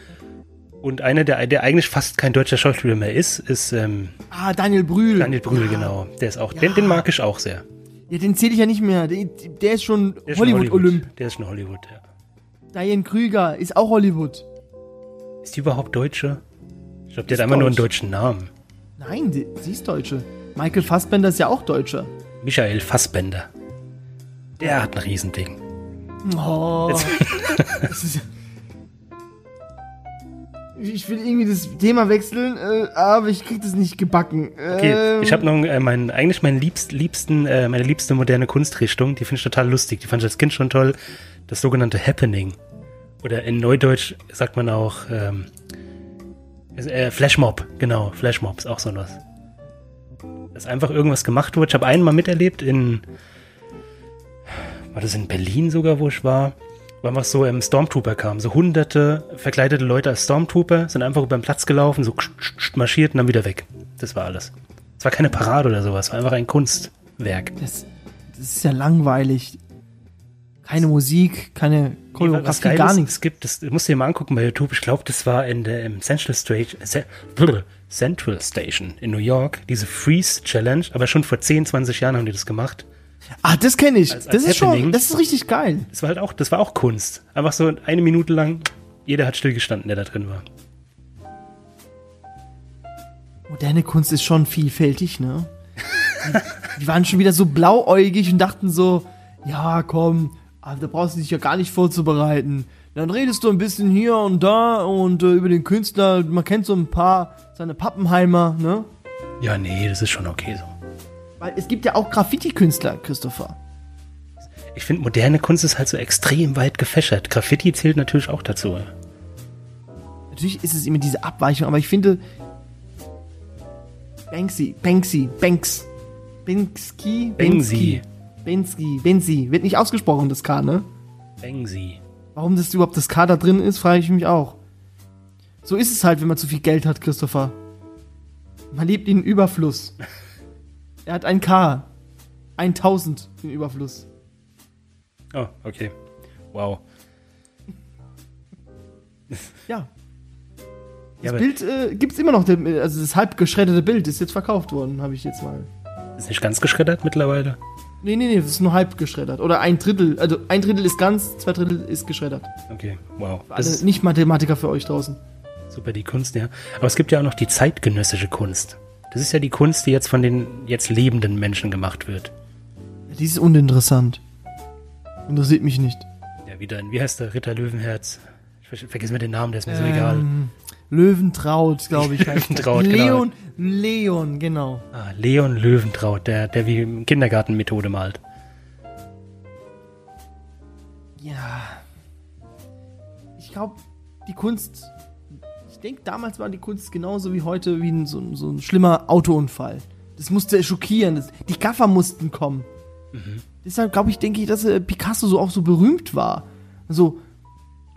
[SPEAKER 2] Und einer, der, der eigentlich fast kein deutscher Schauspieler mehr ist, ist ähm,
[SPEAKER 1] Ah, Daniel Brühl.
[SPEAKER 2] Daniel Brühl,
[SPEAKER 1] ja.
[SPEAKER 2] genau. Der ist auch, den, den mag ich auch sehr.
[SPEAKER 1] Ja, den zähle ich ja nicht mehr. Der, der ist schon
[SPEAKER 2] Der
[SPEAKER 1] Hollywood-Olymp.
[SPEAKER 2] Der ist schon Hollywood, ja.
[SPEAKER 1] Diane Krüger ist auch Hollywood.
[SPEAKER 2] Ist die überhaupt Deutsche? Ich glaube, die
[SPEAKER 1] Ist
[SPEAKER 2] hat einfach nur einen
[SPEAKER 1] deutsch.
[SPEAKER 2] deutschen Namen.
[SPEAKER 1] Nein, die, sie ist Deutsche. Michael Fassbender ist ja auch Deutscher.
[SPEAKER 2] Michael Fassbender. Der hat ein Riesending.
[SPEAKER 1] Oh. [LAUGHS] Das ist- ich will irgendwie das Thema wechseln, äh, aber ich krieg das nicht gebacken.
[SPEAKER 2] Okay,
[SPEAKER 1] Ähm,
[SPEAKER 2] ich habe noch äh, meinen, eigentlich meinen liebst, liebsten, äh, meine liebste moderne Kunstrichtung, die finde ich total lustig, die fand ich als Kind schon toll, das sogenannte Happening. Oder in Neudeutsch sagt man auch ähm, äh, Flashmob, genau, Flashmob ist auch so was. Dass einfach irgendwas gemacht wurde. Ich habe einmal miterlebt in, war das in Berlin sogar, wo ich war, wo einfach so ähm, Stormtrooper kamen. So hunderte verkleidete Leute als Stormtrooper sind einfach über den Platz gelaufen, so marschiert und dann wieder weg. Das war alles. Es war keine Parade oder sowas, es war einfach ein Kunstwerk.
[SPEAKER 1] das, das ist ja langweilig. Keine Musik, keine Choreografie, gar
[SPEAKER 2] ist,
[SPEAKER 1] nichts.
[SPEAKER 2] Es gibt, das musst du dir mal angucken bei YouTube. Ich glaube, das war in der im Central Stage, äh, Central Station in New York, diese Freeze Challenge, aber schon vor 10, 20 Jahren haben die das gemacht.
[SPEAKER 1] Ah, das kenne ich.
[SPEAKER 2] Als-
[SPEAKER 1] das
[SPEAKER 2] als
[SPEAKER 1] ist schon,
[SPEAKER 2] Happening.
[SPEAKER 1] das ist richtig geil.
[SPEAKER 2] Das war halt auch, das war auch Kunst. Einfach so eine Minute lang, jeder hat stillgestanden, der da drin war.
[SPEAKER 1] Moderne Kunst ist schon vielfältig, ne? Die, [LAUGHS] die waren schon wieder so blauäugig und dachten so, ja, komm, da brauchst du dich ja gar nicht vorzubereiten. Dann redest du ein bisschen hier und da und äh, über den Künstler, man kennt so ein paar, seine Pappenheimer, ne?
[SPEAKER 2] Ja, nee, das ist schon okay so.
[SPEAKER 1] Weil es gibt ja auch Graffiti-Künstler, Christopher.
[SPEAKER 2] Ich finde, moderne Kunst ist halt so extrem weit gefächert. Graffiti zählt natürlich auch dazu.
[SPEAKER 1] Natürlich ist es immer diese Abweichung, aber ich finde Banksy, Banksy, Banks, Banksky,
[SPEAKER 2] Banksy.
[SPEAKER 1] Banksy, Banksy, wird nicht ausgesprochen, das K, ne?
[SPEAKER 2] Banksy.
[SPEAKER 1] Warum das überhaupt das K da drin ist, frage ich mich auch. So ist es halt, wenn man zu viel Geld hat, Christopher. Man lebt in Überfluss. [LAUGHS] Er hat ein K. 1000 in Überfluss.
[SPEAKER 2] Oh, okay. Wow.
[SPEAKER 1] Ja. [LAUGHS]
[SPEAKER 2] Ja,
[SPEAKER 1] Das
[SPEAKER 2] aber
[SPEAKER 1] Bild äh, gibt's immer noch, also das halb geschredderte Bild ist jetzt verkauft worden, habe ich jetzt mal.
[SPEAKER 2] ist nicht ganz geschreddert mittlerweile.
[SPEAKER 1] Nee, nee, nee, das ist nur halb geschreddert. Oder ein Drittel, also ein Drittel ist ganz, zwei Drittel ist geschreddert.
[SPEAKER 2] Okay, wow. Das
[SPEAKER 1] Also nicht Mathematiker für euch draußen.
[SPEAKER 2] super die Kunst, ja. Aber es gibt ja auch noch die zeitgenössische Kunst. Das ist ja die Kunst, die jetzt von den jetzt lebenden Menschen gemacht wird.
[SPEAKER 1] Die ist uninteressant. Interessiert mich nicht.
[SPEAKER 2] Ja, wieder ein, wie heißt der, Ritter Löwenherz? Ich ver- vergesse mir den Namen, der ist mir so egal.
[SPEAKER 1] Ähm, Löwentraut, glaube ich.
[SPEAKER 2] Löwentraut, genau.
[SPEAKER 1] Leon, Leon, genau.
[SPEAKER 2] Ah, Leon Löwentraut, der, der wie im Kindergarten Methode malt.
[SPEAKER 1] Ja. Ich glaube, die Kunst. Ich denke, damals war die Kunst genauso wie heute, wie ein, so, ein- so ein schlimmer Autounfall. Das musste schockieren. Das, die Gaffer mussten kommen. Deshalb glaube ich, denke ich, dass äh, Picasso so auch so berühmt war. So,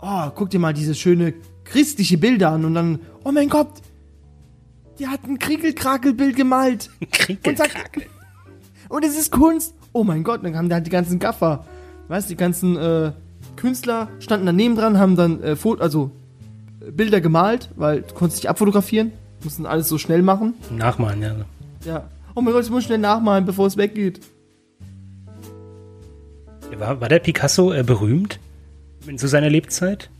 [SPEAKER 1] oh, guck dir mal diese schöne christliche Bilder an und dann, oh mein Gott, die hat ein Kriegelkrakelbild gemalt. [LAUGHS]
[SPEAKER 2] Krieg
[SPEAKER 1] Und es ist Kunst. Oh mein Gott, dann kamen da halt die ganzen Gaffer. Weißt du, die ganzen äh, Künstler standen daneben dran, haben dann äh, Fo also Bilder gemalt, weil du konntest dich abfotografieren, mussten alles so schnell machen.
[SPEAKER 2] Nachmalen, ja.
[SPEAKER 1] Ja. Oh mein Gott, ich muss schnell nachmalen, bevor es weggeht.
[SPEAKER 2] War, war der Picasso äh, berühmt? In zu seiner Lebzeit?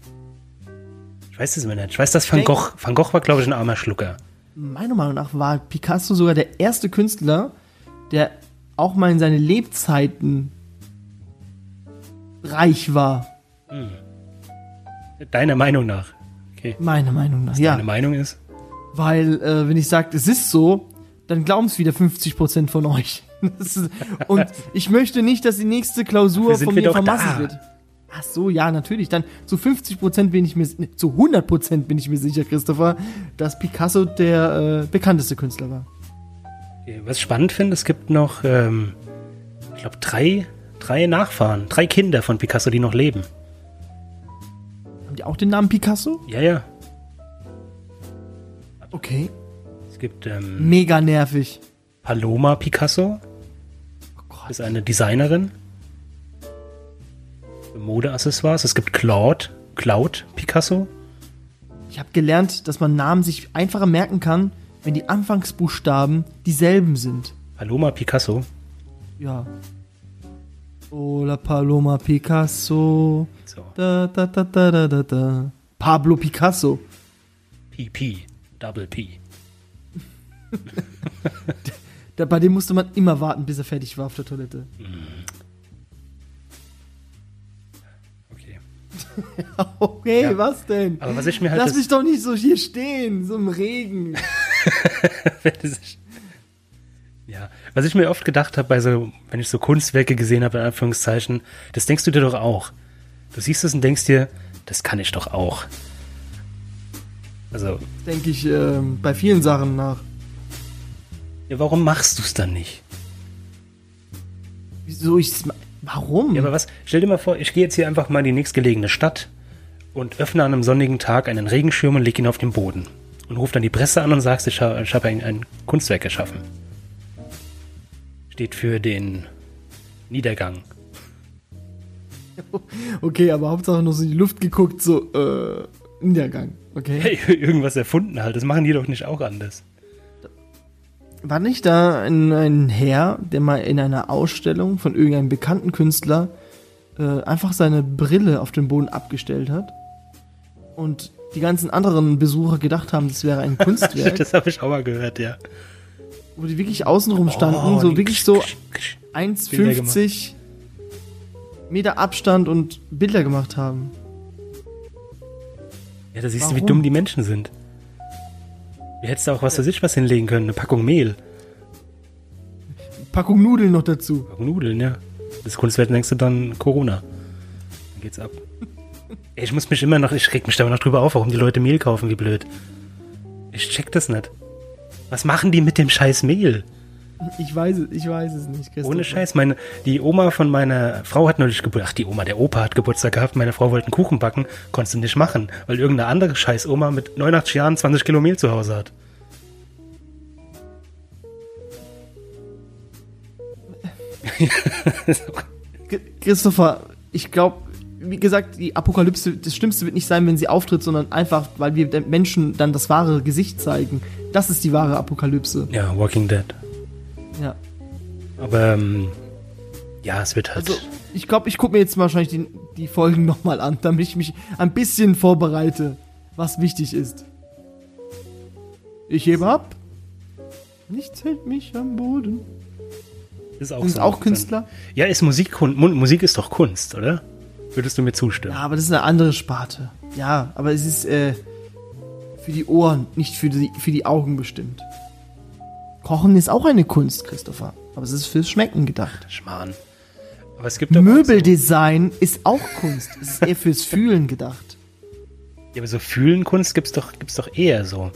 [SPEAKER 2] Ich weiß es immer nicht. Ich weiß, dass Van Gogh, Van Gogh war, glaube ich, ein armer Schlucker.
[SPEAKER 1] Meiner Meinung nach war Picasso sogar der erste Künstler, der auch mal in seine Lebzeiten reich war.
[SPEAKER 2] Deiner Meinung nach. Okay.
[SPEAKER 1] Meiner Meinung nach. Ja.
[SPEAKER 2] Deine Meinung ist?
[SPEAKER 1] Weil, äh, wenn ich sage, es ist so, dann glauben es wieder 50% von euch. [LAUGHS] Ist, und ich möchte nicht, dass die nächste Klausur von mir vermasselt
[SPEAKER 2] da.
[SPEAKER 1] wird. Ach so, ja, natürlich. Dann zu 50% bin ich mir, zu 100% bin ich mir sicher, Christopher, dass Picasso der äh, bekannteste Künstler war.
[SPEAKER 2] Was ich spannend finde, es gibt noch, ähm, ich glaube, drei, drei Nachfahren, drei Kinder von Picasso, die noch leben.
[SPEAKER 1] Haben die auch den Namen Picasso?
[SPEAKER 2] Ja, ja.
[SPEAKER 1] Okay.
[SPEAKER 2] Es gibt ähm,
[SPEAKER 1] Mega nervig.
[SPEAKER 2] Paloma Picasso,
[SPEAKER 1] Oh Gott.
[SPEAKER 2] ist eine Designerin. Für Modeaccessoires. Es gibt Claude, Claude Picasso.
[SPEAKER 1] Ich habe gelernt, dass man Namen sich einfacher merken kann, wenn die Anfangsbuchstaben dieselben sind.
[SPEAKER 2] Paloma Picasso.
[SPEAKER 1] Ja. Hola Paloma Picasso.
[SPEAKER 2] So,
[SPEAKER 1] Da, da, da, da, da, da, da. Pablo Picasso.
[SPEAKER 2] PP, Double P. [LAUGHS]
[SPEAKER 1] Da, bei dem musste man immer warten, bis er fertig war auf der Toilette.
[SPEAKER 2] Okay. [LAUGHS]
[SPEAKER 1] Okay,
[SPEAKER 2] Ja.
[SPEAKER 1] was denn?
[SPEAKER 2] Aber was ich mir halt
[SPEAKER 1] Lass mich doch nicht so hier stehen, so im Regen. [LAUGHS]
[SPEAKER 2] Ja, was ich mir oft gedacht habe, bei so, wenn ich so Kunstwerke gesehen habe, in Anführungszeichen, das denkst du dir doch auch. Du siehst es und denkst dir, das kann ich doch auch. Also,
[SPEAKER 1] Denke ich ähm, bei vielen Sachen nach.
[SPEAKER 2] ja, warum machst du es dann nicht?
[SPEAKER 1] Wieso ich Warum?
[SPEAKER 2] Ja, aber was? Stell dir mal vor, ich gehe jetzt hier einfach mal in die nächstgelegene Stadt und öffne an einem sonnigen Tag einen Regenschirm und leg ihn auf den Boden. Und ruf dann die Presse an und sagst, ich, ha- ich habe ein, ein Kunstwerk geschaffen. Steht für den Niedergang. [LAUGHS]
[SPEAKER 1] Okay, aber Hauptsache nur so in die Luft geguckt, so, äh, Niedergang, okay?
[SPEAKER 2] Hey, [LAUGHS] irgendwas erfunden halt. Das machen die doch nicht auch anders.
[SPEAKER 1] War nicht da ein, ein Herr, der mal in einer Ausstellung von irgendeinem bekannten Künstler äh, einfach seine Brille auf den Boden abgestellt hat? Und die ganzen anderen Besucher gedacht haben, das wäre ein Kunstwerk, [LAUGHS]
[SPEAKER 2] das habe ich auch mal gehört, ja.
[SPEAKER 1] wo die wirklich außenrum standen,
[SPEAKER 2] Oh,
[SPEAKER 1] so wirklich so
[SPEAKER 2] Bilder
[SPEAKER 1] 1,50 Meter Abstand und Bilder gemacht haben.
[SPEAKER 2] Ja, da siehst du, wie
[SPEAKER 1] Warum?
[SPEAKER 2] dumm die Menschen sind. Wie hättest du auch was für sich was hinlegen können? Eine Packung Mehl.
[SPEAKER 1] Packung Nudeln noch dazu.
[SPEAKER 2] Packung Nudeln, ja. Das Kunstwert denkst du dann Corona. Dann geht's ab. [LAUGHS] Ey, ich muss mich immer noch, ich reg mich da immer noch drüber auf, warum die Leute Mehl kaufen, wie blöd. Ich check das nicht. Was machen die mit dem scheiß Mehl?
[SPEAKER 1] Ich weiß es, ich weiß es nicht. Christopher.
[SPEAKER 2] Ohne Scheiß, meine, die Oma von meiner Frau hat neulich Geburtstag, ach die Oma, der Opa hat Geburtstag gehabt, meine Frau wollte einen Kuchen backen, konntest du nicht machen, weil irgendeine andere scheiß Oma mit 89 Jahren 20 Kilo Mehl zu Hause hat. [LAUGHS]
[SPEAKER 1] Christopher, ich glaube, wie gesagt, die Apokalypse, das Schlimmste wird nicht sein, wenn sie auftritt, sondern einfach, weil wir den Menschen dann das wahre Gesicht zeigen. Das ist die wahre Apokalypse.
[SPEAKER 2] Ja, Walking Dead.
[SPEAKER 1] Ja.
[SPEAKER 2] Aber, ähm, ja, es wird halt,
[SPEAKER 1] Also, ich glaube, ich gucke mir jetzt wahrscheinlich die, die Folgen [LAUGHS] nochmal an, damit ich mich ein bisschen vorbereite, was wichtig ist. Ich hebe ab. Nichts hält mich am Boden.
[SPEAKER 2] ist auch
[SPEAKER 1] Sind
[SPEAKER 2] so
[SPEAKER 1] auch. Künstler?
[SPEAKER 2] Ja, ist Musik, Kun- Mu- Musik ist doch Kunst, oder? Würdest du mir zustimmen?
[SPEAKER 1] Ja, aber das ist eine andere Sparte. Ja, aber es ist äh, für die Ohren, nicht für die, für die Augen bestimmt. Kochen ist auch eine Kunst, Christopher. Aber es ist fürs Schmecken gedacht.
[SPEAKER 2] Schmarrn. Aber es gibt
[SPEAKER 1] Möbeldesign ist auch Kunst. Es ist eher fürs Fühlen gedacht.
[SPEAKER 2] So, ja, aber so Fühlenkunst gibt's doch, gibt's doch eher so.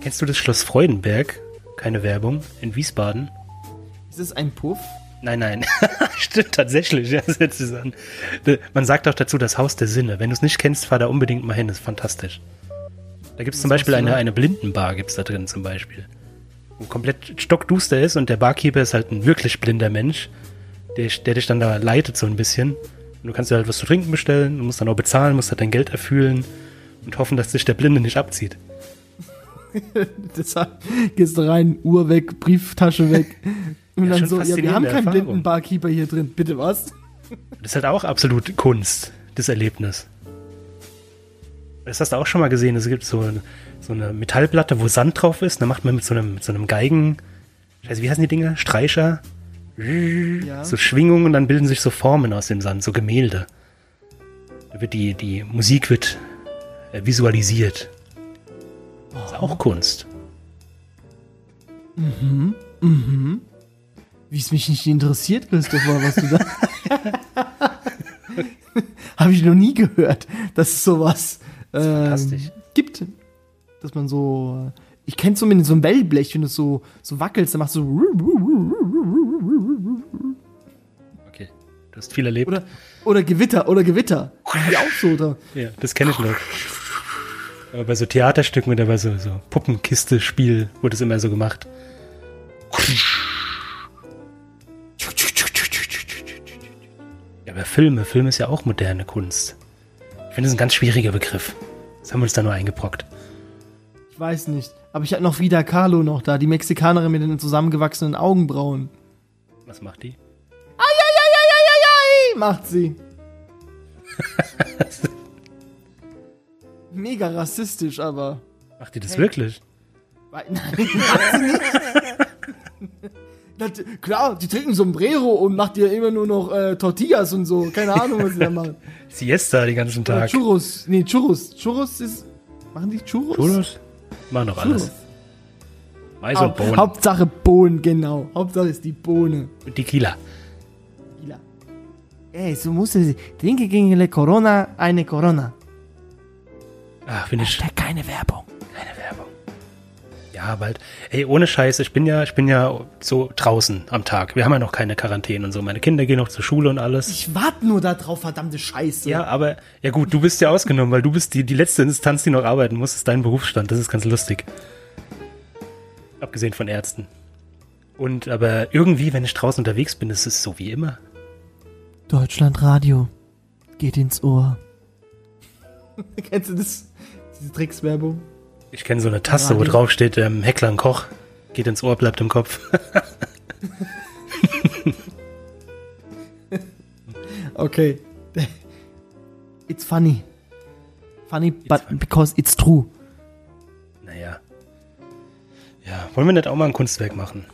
[SPEAKER 2] Kennst du das Schloss Freudenberg? Keine Werbung. In Wiesbaden?
[SPEAKER 1] Ist es ein Puff?
[SPEAKER 2] Nein, nein. [LAUGHS] Stimmt tatsächlich. Ja, hört sich an. De- Man sagt auch dazu das Haus der Sinne. Wenn du es nicht kennst, fahr da unbedingt mal hin. Das ist fantastisch. Da gibt es zum Beispiel eine, eine Blindenbar, gibt's da drin zum Beispiel. Komplett stockduster ist und der Barkeeper ist halt ein wirklich blinder Mensch, der, der dich dann da leitet so ein bisschen. Und du kannst dir halt was zu trinken bestellen, du musst dann auch bezahlen, musst halt dein Geld erfüllen und hoffen, dass sich der Blinde nicht abzieht. [LAUGHS]
[SPEAKER 1] Deshalb gehst du rein, Uhr weg, Brieftasche weg. [LAUGHS] Und
[SPEAKER 2] Ja,
[SPEAKER 1] dann so, ja, wir haben keinen
[SPEAKER 2] Erfahrung.
[SPEAKER 1] blinden Barkeeper hier drin. Bitte was?
[SPEAKER 2] Das ist halt auch absolut Kunst, das Erlebnis. Das hast du auch schon mal gesehen. Es gibt so, eine- so eine Metallplatte, wo Sand drauf ist. Da macht man mit so einem, mit so einem Geigen, Scheiße, wie heißen die Dinger? Streicher?
[SPEAKER 1] Ja.
[SPEAKER 2] So Schwingungen und dann bilden sich so Formen aus dem Sand, so Gemälde. Da wird die, die Musik wird äh, visualisiert. Das ist auch Kunst.
[SPEAKER 1] Wie es mich nicht interessiert, Christopher, was du da. [LAUGHS] [LAUGHS] Habe ich noch nie gehört, dass es sowas ähm,
[SPEAKER 2] fantastisch.
[SPEAKER 1] gibt. Dass man so. Ich kenne so mit so einem Wellblech, wenn du so, so wackelst, dann machst du.
[SPEAKER 2] Okay. Du hast viel erlebt.
[SPEAKER 1] Oder, oder Gewitter, oder Gewitter. Die auch so, oder?
[SPEAKER 2] Ja, das kenne ich noch. Aber bei so Theaterstücken oder bei so, so Puppenkiste-Spiel wurde es immer so gemacht. Ja, aber Filme, Film ist ja auch moderne Kunst. Ich finde das ein ganz schwieriger Begriff. Das haben wir uns da nur eingebrockt.
[SPEAKER 1] Ich weiß nicht. Aber ich hatte noch Frida Kahlo noch da, die Mexikanerin mit den zusammengewachsenen Augenbrauen.
[SPEAKER 2] Was macht die?
[SPEAKER 1] Eieieiei, macht sie. [LAUGHS] Mega rassistisch, aber.
[SPEAKER 2] Macht die das wirklich?
[SPEAKER 1] Wei- [LAUGHS] Nein, macht sie nicht. [LAUGHS] Das, klar, die trinken Sombrero und macht ihr immer nur noch äh, Tortillas und so. Keine Ahnung, was sie da machen. [LAUGHS]
[SPEAKER 2] Siesta den ganzen
[SPEAKER 1] Oder
[SPEAKER 2] Tag.
[SPEAKER 1] Churros. Nee, Churros. Churros ist. Machen die Churros?
[SPEAKER 2] Churros? Machen doch alles. Mais und Bohnen.
[SPEAKER 1] Hauptsache Bohnen, genau. Hauptsache ist die Bohne.
[SPEAKER 2] Und Tequila.
[SPEAKER 1] Gila. Ey, so muss es. Trinke gegen die Corona eine Corona.
[SPEAKER 2] Ah, finde ich.
[SPEAKER 1] Keine Werbung.
[SPEAKER 2] Ja, bald. Ey, ohne Scheiß, ich bin ja, ich bin ja so draußen am Tag. Wir haben ja noch keine Quarantäne und so. Meine Kinder gehen noch zur Schule und alles.
[SPEAKER 1] Ich warte nur da drauf, verdammte Scheiße.
[SPEAKER 2] Ja, aber, ja gut, du bist ja ausgenommen, weil du bist die, die letzte Instanz, die noch arbeiten muss, ist dein Berufsstand. Das ist ganz lustig. Abgesehen von Ärzten. Und, aber irgendwie, wenn ich draußen unterwegs bin, ist es so wie immer.
[SPEAKER 1] Deutschlandradio. Geht ins Ohr. [LAUGHS] Kennst du das? Diese Trickswerbung?
[SPEAKER 2] Ich kenne so eine Tasse, wo drauf steht, ähm, Heckler Koch. Geht ins Ohr, bleibt im Kopf. [LAUGHS]
[SPEAKER 1] Okay. It's funny. Funny, but because it's true.
[SPEAKER 2] naja. Ja, wollen wir nicht auch mal ein Kunstwerk machen?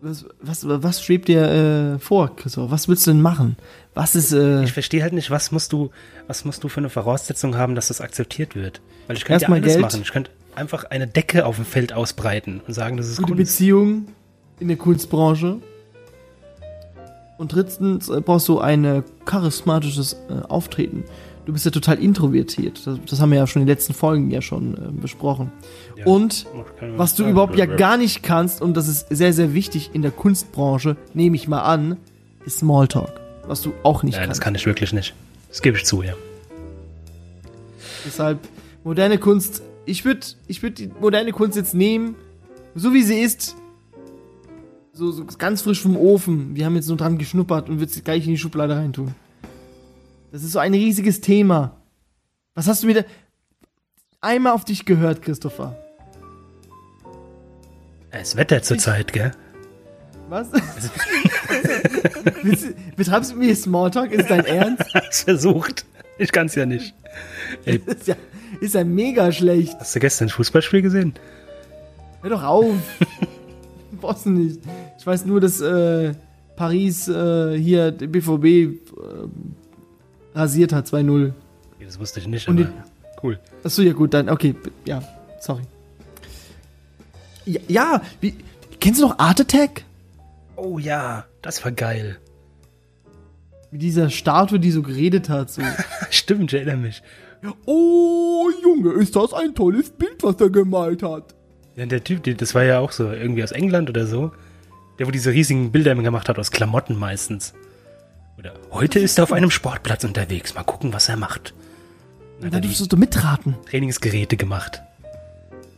[SPEAKER 1] Was, was, was schwebt dir äh, vor, Christoph? Was willst du denn machen? Was ist, äh,
[SPEAKER 2] Ich verstehe halt nicht, was musst du, was musst du für eine Voraussetzung haben, dass das akzeptiert wird? Weil ich könnte ja alles
[SPEAKER 1] Geld.
[SPEAKER 2] machen. Ich könnte einfach eine Decke auf dem Feld ausbreiten und sagen, das ist
[SPEAKER 1] gute
[SPEAKER 2] Kunst.
[SPEAKER 1] Beziehung in der Kunstbranche? Und drittens äh, brauchst du ein äh, charismatisches äh, Auftreten. Du bist ja total introvertiert. Das, das haben wir ja schon in den letzten Folgen ja schon äh, besprochen.
[SPEAKER 2] Ja.
[SPEAKER 1] Und was du überhaupt ja gar nicht kannst, und das ist sehr, sehr wichtig in der Kunstbranche, nehme ich mal an, ist Smalltalk. Was du auch nicht
[SPEAKER 2] Nein, das
[SPEAKER 1] kannst.
[SPEAKER 2] kann ich wirklich nicht. Das gebe ich zu, ja.
[SPEAKER 1] Deshalb, moderne Kunst, ich würde ich würd die moderne Kunst jetzt nehmen, so wie sie ist. So, so ganz frisch vom Ofen. Wir haben jetzt nur dran geschnuppert und wird sie gleich in die Schublade reintun. Das ist so ein riesiges Thema. Was hast du mir da einmal auf dich gehört, Christopher?
[SPEAKER 2] Das Wetter zurzeit, gell?
[SPEAKER 1] Was? Betreibst du mir Smalltalk? Ist dein Ernst? [LAUGHS]
[SPEAKER 2] Hab's versucht. Ich kann's ja nicht. Ey, [LAUGHS]
[SPEAKER 1] ist ja, ist ja mega schlecht.
[SPEAKER 2] hast du gestern ein Fußballspiel gesehen?
[SPEAKER 1] Hör doch auf. [LAUGHS] Brauchst du nicht. Ich weiß nur, dass äh, Paris äh, hier BVB äh, rasiert hat, 2-0.
[SPEAKER 2] Nee, Das wusste ich nicht,
[SPEAKER 1] Und
[SPEAKER 2] aber cool.
[SPEAKER 1] Achso, ja gut, dann, okay, ja, sorry. Ja, ja wie, kennst du noch Art Attack?
[SPEAKER 2] Oh ja, das war geil.
[SPEAKER 1] Mit dieser Statue, die so geredet hat, so. [LAUGHS]
[SPEAKER 2] Stimmt, ich erinnere mich.
[SPEAKER 1] oh, Junge, ist das ein tolles Bild, was er gemalt hat.
[SPEAKER 2] Ja, der Typ, das war ja auch so, irgendwie aus England oder so. Der, wo diese riesigen Bilder gemacht hat, aus Klamotten meistens. Oder heute ist er auf einem Sportplatz unterwegs. Mal gucken, was er macht.
[SPEAKER 1] Und
[SPEAKER 2] Dann
[SPEAKER 1] dann durftest du mitraten.
[SPEAKER 2] Trainingsgeräte gemacht.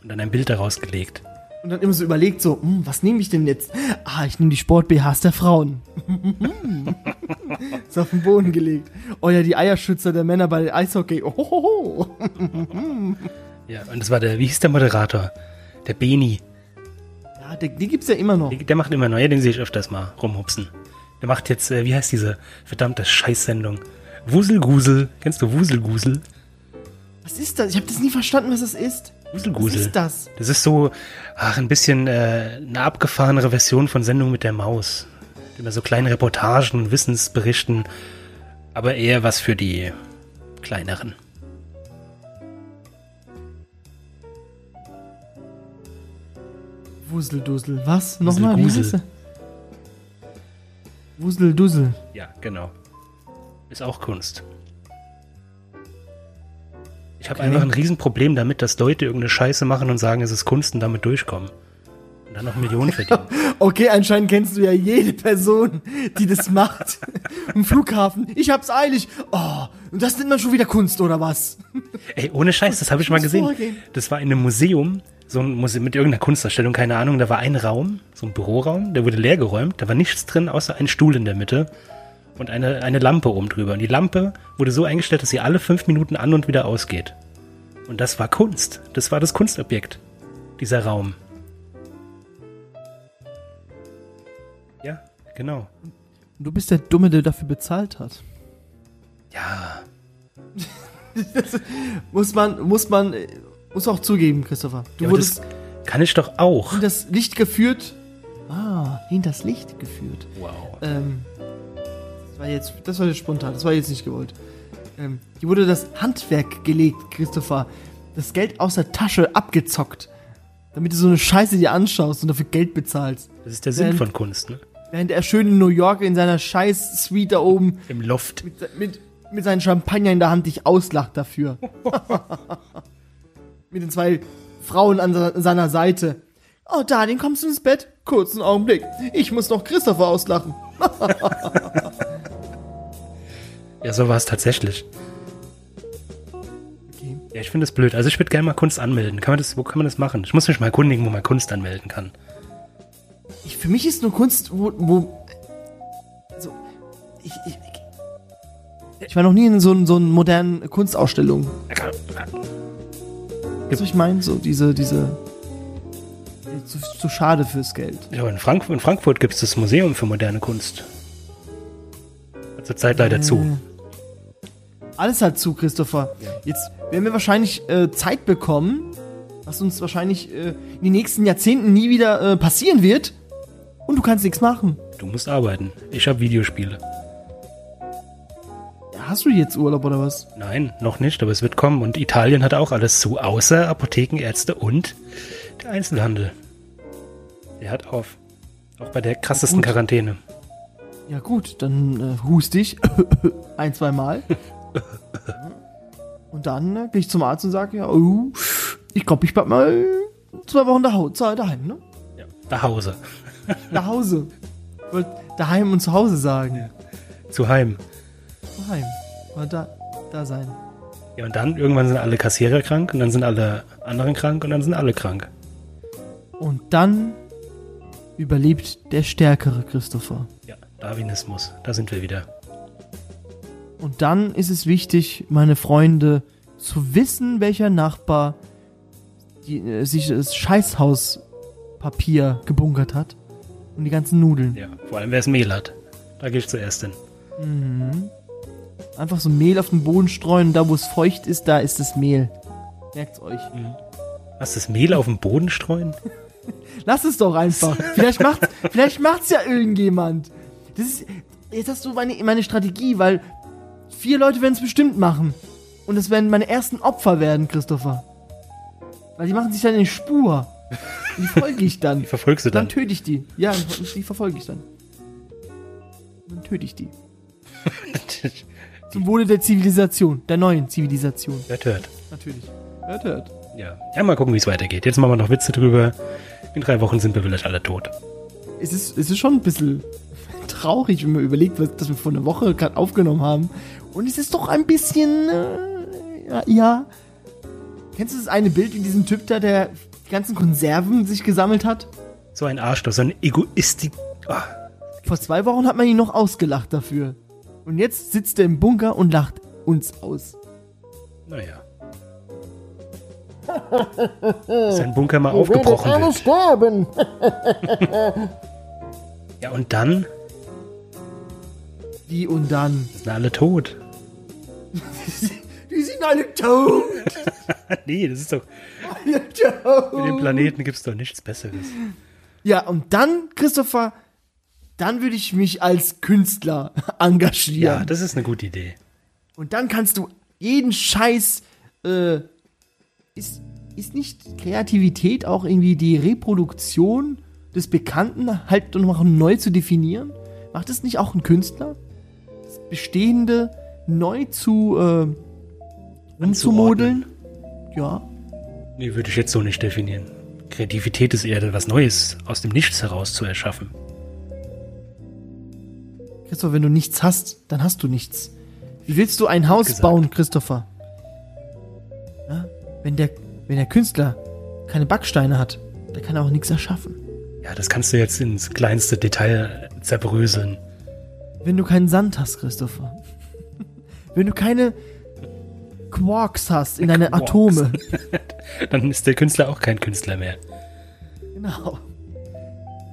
[SPEAKER 2] Und dann ein Bild daraus gelegt.
[SPEAKER 1] Und dann immer so überlegt, so, hm, was nehme ich denn jetzt? Ah, ich nehme die Sport-BHs der Frauen. [LAUGHS] Ist auf den Boden gelegt. Oh ja, die Eierschützer der Männer bei Eishockey. Ohoho. [LAUGHS]
[SPEAKER 2] Ja, und das war der, wie hieß der Moderator? Der Beni.
[SPEAKER 1] Ja, den, den gibt's ja immer noch.
[SPEAKER 2] Der, der macht immer neue, den sehe ich öfters mal rumhupsen. Der macht jetzt, äh, wie heißt diese verdammte Scheißsendung? Wuselgusel. Kennst du Wuselgusel?
[SPEAKER 1] Was ist das? Ich habe das nie verstanden, was das ist. Was
[SPEAKER 2] Wuselgusel.
[SPEAKER 1] ist das?
[SPEAKER 2] Das ist so, ach, ein bisschen äh, eine abgefahrenere Version von Sendung mit der Maus. Immer so kleine Reportagen, Wissensberichten, aber eher was für die kleineren.
[SPEAKER 1] Wuseldussel. Was? Nochmal, wie heißt er? Wuseldussel.
[SPEAKER 2] Ja, genau. Ist auch Kunst. Ich habe
[SPEAKER 1] Okay.
[SPEAKER 2] einfach ein Riesenproblem damit, dass Leute irgendeine Scheiße machen und sagen, es ist Kunst und damit durchkommen. Und dann noch Millionen verdienen. [LAUGHS]
[SPEAKER 1] Okay, anscheinend kennst du ja jede Person, die das macht. [LAUGHS] Im Flughafen. Ich hab's eilig. Oh, und das nennt man schon wieder Kunst, oder was? [LAUGHS]
[SPEAKER 2] Ey, ohne Scheiß, das habe ich mal gesehen. Das war in einem Museum, so ein Museum mit irgendeiner Kunstausstellung, keine Ahnung. Da war ein Raum, so ein Büroraum, der wurde leer geräumt. Da war nichts drin, außer ein Stuhl in der Mitte und eine, eine Lampe oben drüber. Und die Lampe wurde so eingestellt, dass sie alle fünf Minuten an und wieder ausgeht. Und das war Kunst. Das war das Kunstobjekt. Dieser Raum. Ja, genau.
[SPEAKER 1] Du bist der Dumme, der dafür bezahlt hat.
[SPEAKER 2] Ja, [LAUGHS]
[SPEAKER 1] Muss man, muss man, muss auch zugeben, Christopher. Du
[SPEAKER 2] ja
[SPEAKER 1] wurdest
[SPEAKER 2] das kann ich doch auch.
[SPEAKER 1] in das Licht geführt. Ah, in das Licht geführt.
[SPEAKER 2] Wow.
[SPEAKER 1] Ähm, war jetzt, das war jetzt spontan, das war jetzt nicht gewollt. Ähm, hier wurde das Handwerk gelegt, Christopher. Das Geld aus der Tasche abgezockt. Damit du so eine Scheiße dir anschaust und dafür Geld bezahlst.
[SPEAKER 2] Das ist der Sinn
[SPEAKER 1] Während-
[SPEAKER 2] von Kunst, ne?
[SPEAKER 1] Während er schön in New York in seiner scheiß Suite da oben
[SPEAKER 2] Im Loft.
[SPEAKER 1] mit, mit, mit seinem Champagner in der Hand dich auslacht dafür. [LAUGHS] mit den zwei Frauen an se- seiner Seite. Oh, Darling, kommst du ins Bett? Kurzen Augenblick. Ich muss noch Christopher auslachen. [LAUGHS]
[SPEAKER 2] Ja, so war es tatsächlich.
[SPEAKER 1] Okay.
[SPEAKER 2] Ja, ich finde das blöd. Also ich würde gerne mal Kunst anmelden. Kann man das, wo kann man das machen? Ich muss mich mal erkundigen, wo man Kunst anmelden kann.
[SPEAKER 1] Ich, für mich ist nur Kunst, wo, wo so, ich, ich, Ich war noch nie in so, so einer modernen Kunstausstellung. Du, was ich meine? So diese, diese. Zu, zu schade fürs Geld.
[SPEAKER 2] Ja, in, Frank in Frankfurt gibt es das Museum für moderne Kunst. Zurzeit leider zu.
[SPEAKER 1] Alles halt zu, Christopher. Jetzt werden wir wahrscheinlich äh, Zeit bekommen, was uns wahrscheinlich äh, in den nächsten Jahrzehnten nie wieder äh, passieren wird. Und du kannst nichts machen.
[SPEAKER 2] Du musst arbeiten. Ich habe Videospiele.
[SPEAKER 1] Hast du jetzt Urlaub oder was?
[SPEAKER 2] Nein, noch nicht, aber es wird kommen. Und Italien hat auch alles zu, außer Apotheken, Ärzte und der Einzelhandel. Der hat auf. Auch bei der krassesten
[SPEAKER 1] Gut.
[SPEAKER 2] Quarantäne.
[SPEAKER 1] Ja gut, dann äh, hust ich [LAUGHS] ein, zwei Mal. Und dann äh, gehe ich zum Arzt und sage, ja, oh, ich glaube, ich bleib mal zwei Wochen da, daheim, ne?
[SPEAKER 2] Ja. Nach Hause.
[SPEAKER 1] Nach Hause. Ich wollte daheim und zu Hause sagen.
[SPEAKER 2] Zu Heim.
[SPEAKER 1] Daheim. Oder da, da sein.
[SPEAKER 2] Ja, und dann irgendwann sind alle Kassierer krank und dann sind alle anderen krank und dann sind alle krank.
[SPEAKER 1] Und dann überlebt der Stärkere, Christopher.
[SPEAKER 2] Ja, Darwinismus. Da sind wir wieder.
[SPEAKER 1] Und dann ist es wichtig, meine Freunde, zu wissen, welcher Nachbar die, äh, sich das Scheißhauspapier gebunkert hat. Und die ganzen Nudeln.
[SPEAKER 2] Ja, vor allem wer es Mehl hat. Da gehe ich zuerst hin.
[SPEAKER 1] Einfach so Mehl auf den Boden streuen, da wo es feucht ist, da ist das Mehl. Merkt's euch.
[SPEAKER 2] Was, das Mehl auf den Boden streuen? [LAUGHS]
[SPEAKER 1] Lass es doch einfach. Vielleicht macht's, vielleicht macht's ja irgendjemand. Das ist, jetzt hast du meine, meine Strategie, weil vier Leute werden es bestimmt machen. Und es werden meine ersten Opfer werden, Christopher. Weil die machen sich dann in Spur. Die folge ich dann. [LAUGHS]
[SPEAKER 2] Wie verfolgst du
[SPEAKER 1] Dann
[SPEAKER 2] dann?
[SPEAKER 1] töte ich die. Ja, die verfolge ich dann. Dann töte ich die. [LAUGHS] Zum Wohle der Zivilisation, der neuen Zivilisation.
[SPEAKER 2] Wer hört?
[SPEAKER 1] Natürlich. Hört, hört.
[SPEAKER 2] Ja. ja, mal gucken, wie es weitergeht. Jetzt machen wir noch Witze drüber. In drei Wochen sind wir vielleicht alle tot.
[SPEAKER 1] Es ist, es ist schon ein bisschen [LAUGHS] traurig, wenn man überlegt, was das wir vor einer Woche gerade aufgenommen haben. Und es ist doch ein bisschen. Äh, ja, ja. Kennst du das eine Bild in diesem Typ da, der die ganzen Konserven sich gesammelt hat?
[SPEAKER 2] So ein Arschloch, so ein Egoistik. Ah,
[SPEAKER 1] Vor zwei Wochen hat man ihn noch ausgelacht dafür. Und jetzt sitzt er im Bunker und lacht uns aus.
[SPEAKER 2] naja. Sein Bunker mal [LAUGHS] aufgebrochen wird.
[SPEAKER 1] sterben. [LAUGHS]
[SPEAKER 2] Ja, und dann
[SPEAKER 1] Die und dann.
[SPEAKER 2] sind alle tot.
[SPEAKER 1] Die sind alle tot. [LAUGHS]
[SPEAKER 2] nee, das ist doch.
[SPEAKER 1] Alle tot.
[SPEAKER 2] Für den Planeten gibt es doch nichts Besseres.
[SPEAKER 1] Ja, und dann, Christopher, dann würde ich mich als Künstler [LAUGHS] engagieren.
[SPEAKER 2] Ja, das ist eine gute Idee.
[SPEAKER 1] Und dann kannst du jeden Scheiß, äh, ist, ist nicht Kreativität auch irgendwie die Reproduktion des Bekannten halt noch neu zu definieren? Macht es nicht auch ein Künstler? Das Bestehende neu zu, äh, umzumodeln? Ja.
[SPEAKER 2] Nee, würde ich jetzt so nicht definieren. Kreativität ist eher was Neues aus dem Nichts heraus zu erschaffen.
[SPEAKER 1] Christopher, wenn du nichts hast, dann hast du nichts. Wie willst du ein Haus
[SPEAKER 2] gesagt.
[SPEAKER 1] bauen, Christopher? Ja? Wenn, der, wenn der Künstler keine Backsteine hat, dann kann er auch nichts erschaffen.
[SPEAKER 2] Ja, das kannst du jetzt ins kleinste Detail zerbröseln.
[SPEAKER 1] Wenn du keinen Sand hast, Christopher. Wenn du keine Quarks hast in deine
[SPEAKER 2] Quarks.
[SPEAKER 1] Atome. [LAUGHS]
[SPEAKER 2] Dann ist der Künstler auch kein Künstler mehr.
[SPEAKER 1] Genau.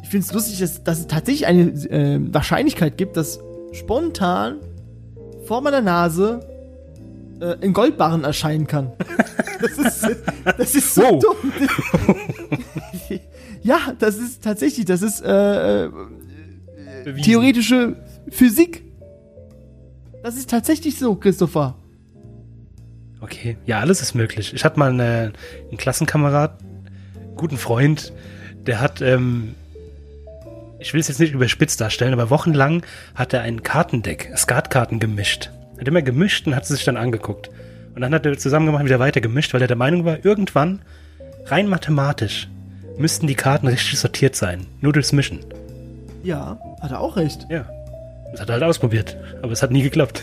[SPEAKER 1] Ich finde es lustig, dass, dass es tatsächlich eine äh, Wahrscheinlichkeit gibt, dass spontan vor meiner Nase äh, ein Goldbarren erscheinen kann. [LAUGHS] Das ist, das ist so
[SPEAKER 2] Wow.
[SPEAKER 1] dumm. [LAUGHS] ja, das ist tatsächlich, das ist äh, äh, theoretische Physik. Das ist tatsächlich so, Christopher.
[SPEAKER 2] Okay, ja, alles ist möglich. Ich hatte mal eine, einen Klassenkamerad, einen guten Freund, der hat, ähm, ich will es jetzt nicht überspitzt darstellen, aber wochenlang hat er ein Kartendeck, Skatkarten gemischt. Hat immer gemischt und hat sie sich dann angeguckt. Und dann hat er zusammen gemacht, wieder weiter gemischt, weil er der Meinung war, irgendwann, rein mathematisch, müssten die Karten richtig sortiert sein. Nur durchs Mischen.
[SPEAKER 1] Ja, hat er auch recht.
[SPEAKER 2] Ja. Das hat er halt ausprobiert. Aber es hat nie geklappt.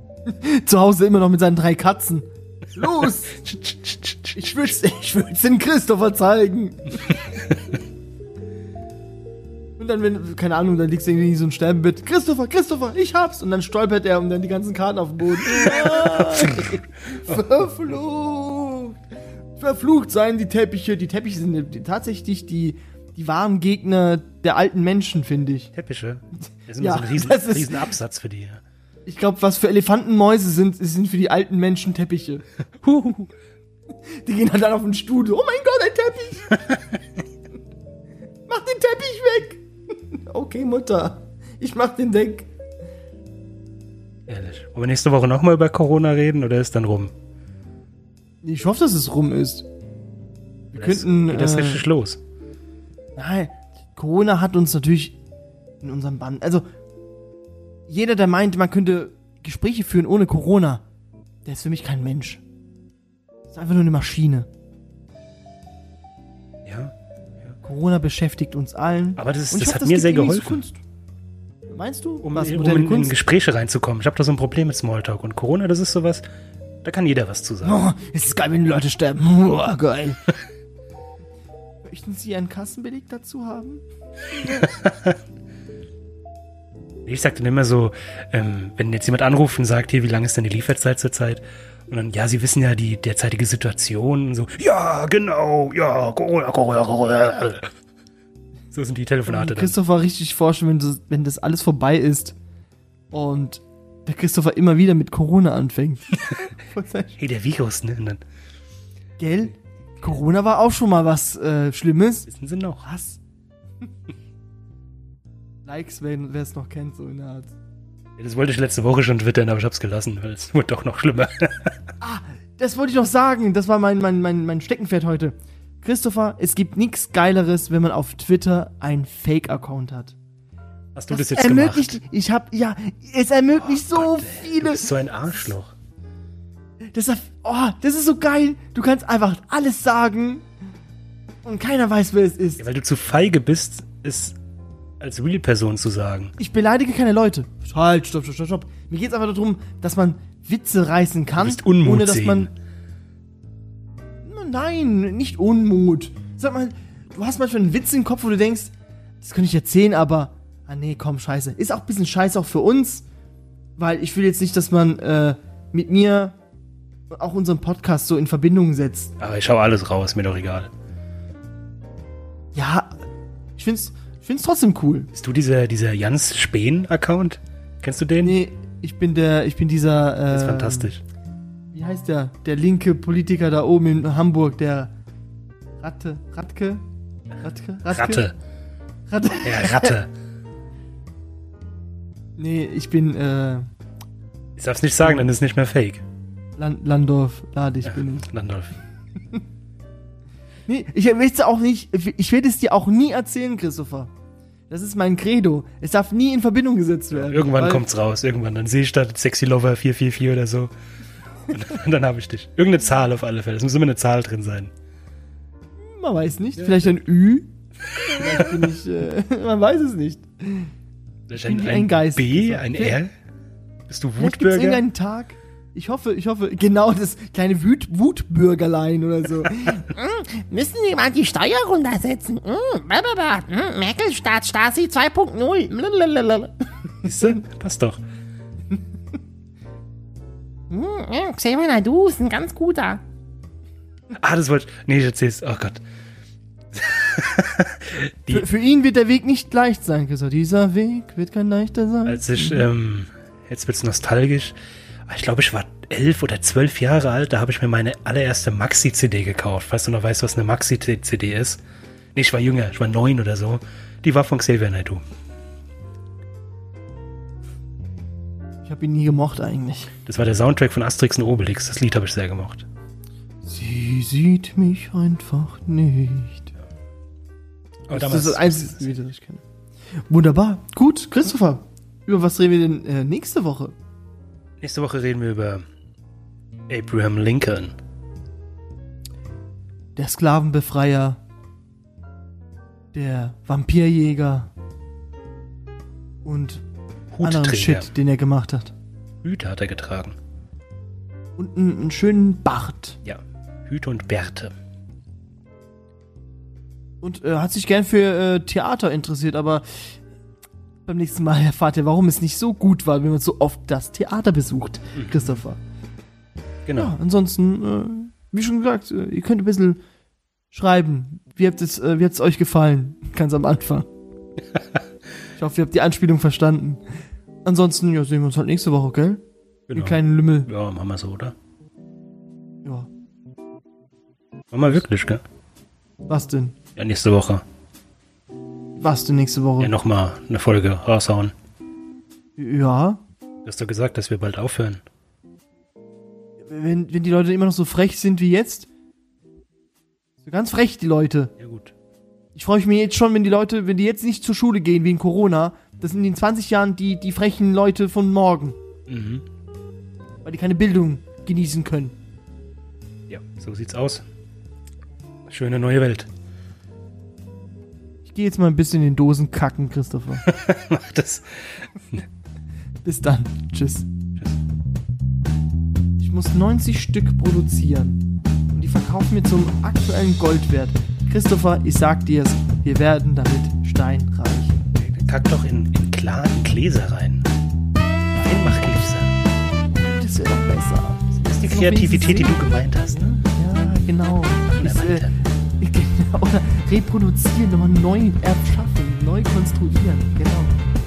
[SPEAKER 2] [LAUGHS]
[SPEAKER 1] Zu Hause immer noch mit seinen drei Katzen. Los! [LAUGHS] Ich will's, ich will's den Christopher zeigen. [LAUGHS] Und dann, wenn, keine Ahnung, dann liegst du irgendwie in so ein Sterbebett. Christopher, Christopher, ich hab's. Und dann stolpert er und dann die ganzen Karten auf dem Boden. Verflucht. Verflucht seien die Teppiche. Die Teppiche sind tatsächlich die, die wahren Gegner der alten Menschen, finde ich.
[SPEAKER 2] Teppiche. [LAUGHS] Das ist
[SPEAKER 1] Ja,
[SPEAKER 2] so ein riesen,
[SPEAKER 1] das ist-
[SPEAKER 2] riesen Absatz für die.
[SPEAKER 1] Ich glaube, was für Elefantenmäuse sind, sind für die alten Menschen Teppiche. [LAUGHS] Die gehen dann auf den Stuhl. Oh mein Gott, ein Teppich! [LAUGHS] mach den Teppich weg! okay, Mutter. Ich mach den weg.
[SPEAKER 2] Ehrlich. Wollen wir nächste Woche nochmal über Corona reden oder ist dann rum?
[SPEAKER 1] Ich hoffe, dass es rum ist. Wir
[SPEAKER 2] Das
[SPEAKER 1] könnten.
[SPEAKER 2] geht das
[SPEAKER 1] äh,
[SPEAKER 2] richtig los.
[SPEAKER 1] Nein, Corona hat uns natürlich in unserem Band. Also, jeder, der meint, man könnte Gespräche führen ohne Corona, der ist für mich kein Mensch. Das ist einfach nur eine Maschine.
[SPEAKER 2] Ja.
[SPEAKER 1] Corona beschäftigt uns allen.
[SPEAKER 2] Aber das, das
[SPEAKER 1] hoffe,
[SPEAKER 2] hat mir
[SPEAKER 1] gibt
[SPEAKER 2] sehr geholfen.
[SPEAKER 1] Meinst du?
[SPEAKER 2] um,
[SPEAKER 1] Was,
[SPEAKER 2] um in, in? Gespräche reinzukommen. Ich habe da so ein Problem mit Smalltalk. Und Corona, das ist sowas, da kann jeder was zu sagen.
[SPEAKER 1] Oh, es ist geil, wenn die Leute sterben. Oh, geil. [LAUGHS] Möchten Sie einen Kassenbeleg dazu haben? [LAUGHS]
[SPEAKER 2] Ich sag dann immer so, ähm, wenn jetzt jemand anruft und sagt, hier, wie lange ist denn die Lieferzeit zurzeit? Und dann, ja, Sie wissen ja die derzeitige Situation. Und so, ja, genau, ja, Corona, Corona, Corona. So sind die Telefonate dann.
[SPEAKER 1] Christopher richtig vorstellen, wenn, das- wenn das alles vorbei ist und der Christopher immer wieder mit Corona anfängt. [LAUGHS]
[SPEAKER 2] Hey, der Virus, ne? Und dann
[SPEAKER 1] Gell? Corona war auch schon mal was äh, Schlimmes.
[SPEAKER 2] wissen Sie noch.
[SPEAKER 1] Was? Likes, wer wer es noch kennt, so in der Art.
[SPEAKER 2] Ja, das wollte ich letzte Woche schon twittern, aber ich hab's gelassen, weil es wurde doch noch schlimmer. [LAUGHS]
[SPEAKER 1] Das wollte ich noch sagen. Das war mein, mein, mein, mein Steckenpferd heute. Christopher, es gibt nichts Geileres, wenn man auf Twitter einen Fake-Account hat.
[SPEAKER 2] Hast du das, jetzt
[SPEAKER 1] ermöglicht,
[SPEAKER 2] gemacht?
[SPEAKER 1] ich hab, ja, es ermöglicht so
[SPEAKER 2] Gott, ey, Du
[SPEAKER 1] viele.
[SPEAKER 2] bist so ein Arschloch.
[SPEAKER 1] Das ist, oh, das ist so geil. Du kannst einfach alles sagen und keiner weiß, wer es ist.
[SPEAKER 2] Ja, weil du zu feige bist, es als Real-Person zu sagen.
[SPEAKER 1] Ich beleidige keine Leute. Halt, stopp, stopp, stopp, stopp. Mir geht's einfach darum, dass man Witze reißen kann,
[SPEAKER 2] bist Unmut
[SPEAKER 1] ohne dass
[SPEAKER 2] sehen.
[SPEAKER 1] man. Nein, nicht Unmut. Sag mal, du hast manchmal einen Witz im Kopf, wo du denkst, das könnte ich erzählen, aber. Ah nee, komm, scheiße. Ist auch ein bisschen scheiße auch für uns, weil ich will jetzt nicht, dass man äh, mit mir auch unseren Podcast so in Verbindung setzt.
[SPEAKER 2] Aber ich schau alles raus, mir doch egal.
[SPEAKER 1] Ja, ich find's, ich find's trotzdem cool.
[SPEAKER 2] Bist du dieser, dieser Jans Speen-Account? Kennst du den?
[SPEAKER 1] Nee, ich bin der, ich bin dieser. Äh,
[SPEAKER 2] Das ist fantastisch.
[SPEAKER 1] Wie heißt der? Der linke Politiker da oben in Hamburg, der Ratte, Ratke? Ratke? Ratke?
[SPEAKER 2] Ratte.
[SPEAKER 1] Ratte.
[SPEAKER 2] Ja, Ratte. [LAUGHS]
[SPEAKER 1] Nee, ich bin äh,
[SPEAKER 2] Ich darf's nicht sagen, dann ist es nicht mehr fake.
[SPEAKER 1] Land Landorf, Ladig bin ich.
[SPEAKER 2] Landolf. [LAUGHS]
[SPEAKER 1] Nee, ich will es auch nicht, ich werde es dir auch nie erzählen, Christopher. Das ist mein Credo. Es darf nie in Verbindung gesetzt werden.
[SPEAKER 2] Irgendwann
[SPEAKER 1] weil-
[SPEAKER 2] kommt's raus. Irgendwann. Dann sehe ich da Sexy Lover 444 oder so. Und, [LAUGHS] und dann habe ich dich. Irgendeine Zahl auf alle Fälle. Es muss immer eine Zahl drin sein.
[SPEAKER 1] Man weiß nicht. Vielleicht ein Ü. Vielleicht bin ich, äh, [LAUGHS] man weiß es nicht.
[SPEAKER 2] Vielleicht
[SPEAKER 1] bin wie ein Geist.
[SPEAKER 2] B, ein
[SPEAKER 1] Vielleicht-
[SPEAKER 2] R? Bist du
[SPEAKER 1] Vielleicht gibt es
[SPEAKER 2] Wutbürger?
[SPEAKER 1] irgendeinen Tag. Ich hoffe, ich hoffe, genau das kleine Wut Wutbürgerlein oder so. [LAUGHS]
[SPEAKER 3] Müssen Sie mal die Steuer runtersetzen? Mm, blablabla. Mm, Merkel-Staat, Stasi 2.0. Blablabla.
[SPEAKER 2] Siehst du? Passt doch.
[SPEAKER 3] Xavier Naidu ist ein ganz guter.
[SPEAKER 2] Ah, das wollte ich. Nee, ich erzähl's. Oh Gott. Die- [LAUGHS]
[SPEAKER 1] für, für ihn wird der Weg nicht leicht sein, Christoph. Dieser Weg wird kein leichter sein.
[SPEAKER 2] Als ich, ähm, jetzt wird's nostalgisch. Ich glaube, ich war elf oder zwölf Jahre alt. Da habe ich mir meine allererste Maxi-CD gekauft. Falls du noch weißt, was eine Maxi-CD ist. Nee, ich war jünger. Ich war neun oder so. Die war von Xavier Naidoo.
[SPEAKER 1] Ich habe ihn nie gemocht eigentlich.
[SPEAKER 2] Das war der Soundtrack von Asterix und Obelix. Das Lied habe ich sehr gemocht.
[SPEAKER 1] Sie sieht mich einfach nicht.
[SPEAKER 2] Aber
[SPEAKER 1] das ist das einzige Lied, das ich kenne. Wunderbar. Gut, Christopher. Über was reden wir denn äh, nächste Woche?
[SPEAKER 2] Nächste Woche reden wir über Abraham Lincoln.
[SPEAKER 1] Der Sklavenbefreier. Der Vampirjäger. Und anderen. Shit, den er gemacht hat.
[SPEAKER 2] Hüte hat er getragen.
[SPEAKER 1] Und einen, einen schönen Bart.
[SPEAKER 2] Ja, Hüte und Bärte.
[SPEAKER 1] Und äh, hat sich gern für äh, Theater interessiert, aber beim nächsten Mal erfahrt ihr, warum es nicht so gut war, wenn man so oft das Theater besucht, Christopher.
[SPEAKER 2] Genau.
[SPEAKER 1] Ja, ansonsten, äh, wie schon gesagt, äh, ihr könnt ein bisschen schreiben. Wie habt es, äh, wie hat's euch gefallen? Ganz am Anfang. [LAUGHS] ich hoffe, ihr habt die Anspielung verstanden. Ansonsten, ja, sehen wir uns halt nächste Woche, gell?
[SPEAKER 2] genau.
[SPEAKER 1] Ihr kleinen Lümmel.
[SPEAKER 2] Ja, machen wir so, oder?
[SPEAKER 1] Ja.
[SPEAKER 2] Machen wir wirklich, gell?
[SPEAKER 1] Was denn?
[SPEAKER 2] Ja, nächste Woche.
[SPEAKER 1] Was denn nächste Woche?
[SPEAKER 2] Ja, nochmal eine Folge raushauen.
[SPEAKER 1] Ja.
[SPEAKER 2] Du hast doch gesagt, dass wir bald aufhören.
[SPEAKER 1] Wenn, wenn die Leute immer noch so frech sind wie jetzt. So ganz frech, die Leute.
[SPEAKER 2] Ja, gut.
[SPEAKER 1] Ich freue mich jetzt schon, wenn die Leute, wenn die jetzt nicht zur Schule gehen wegen Corona. Das sind in 20 Jahren die, die frechen Leute von morgen.
[SPEAKER 2] Mhm.
[SPEAKER 1] Weil die keine Bildung genießen können.
[SPEAKER 2] Ja, so sieht's aus. Schöne neue Welt.
[SPEAKER 1] Ich gehe jetzt mal ein bisschen in den Dosen kacken, Christopher. [LAUGHS]
[SPEAKER 2] Mach das.
[SPEAKER 1] Bis dann. Tschüss. Ich muss 90 Stück produzieren. Und die verkaufen mir zum aktuellen Goldwert. Christopher, ich sag dir's, wir werden damit steinreich.
[SPEAKER 2] Kack doch in, in klaren Gläser rein. Einmachgläser.
[SPEAKER 1] Das wäre doch besser.
[SPEAKER 2] Das ist die Kreativität, die du gemeint hast, ne?
[SPEAKER 1] Ja, genau.
[SPEAKER 2] Na,
[SPEAKER 1] Das, äh,
[SPEAKER 2] weiter. [LAUGHS]
[SPEAKER 1] Oder reproduzieren, nochmal neu erschaffen, neu konstruieren. Genau.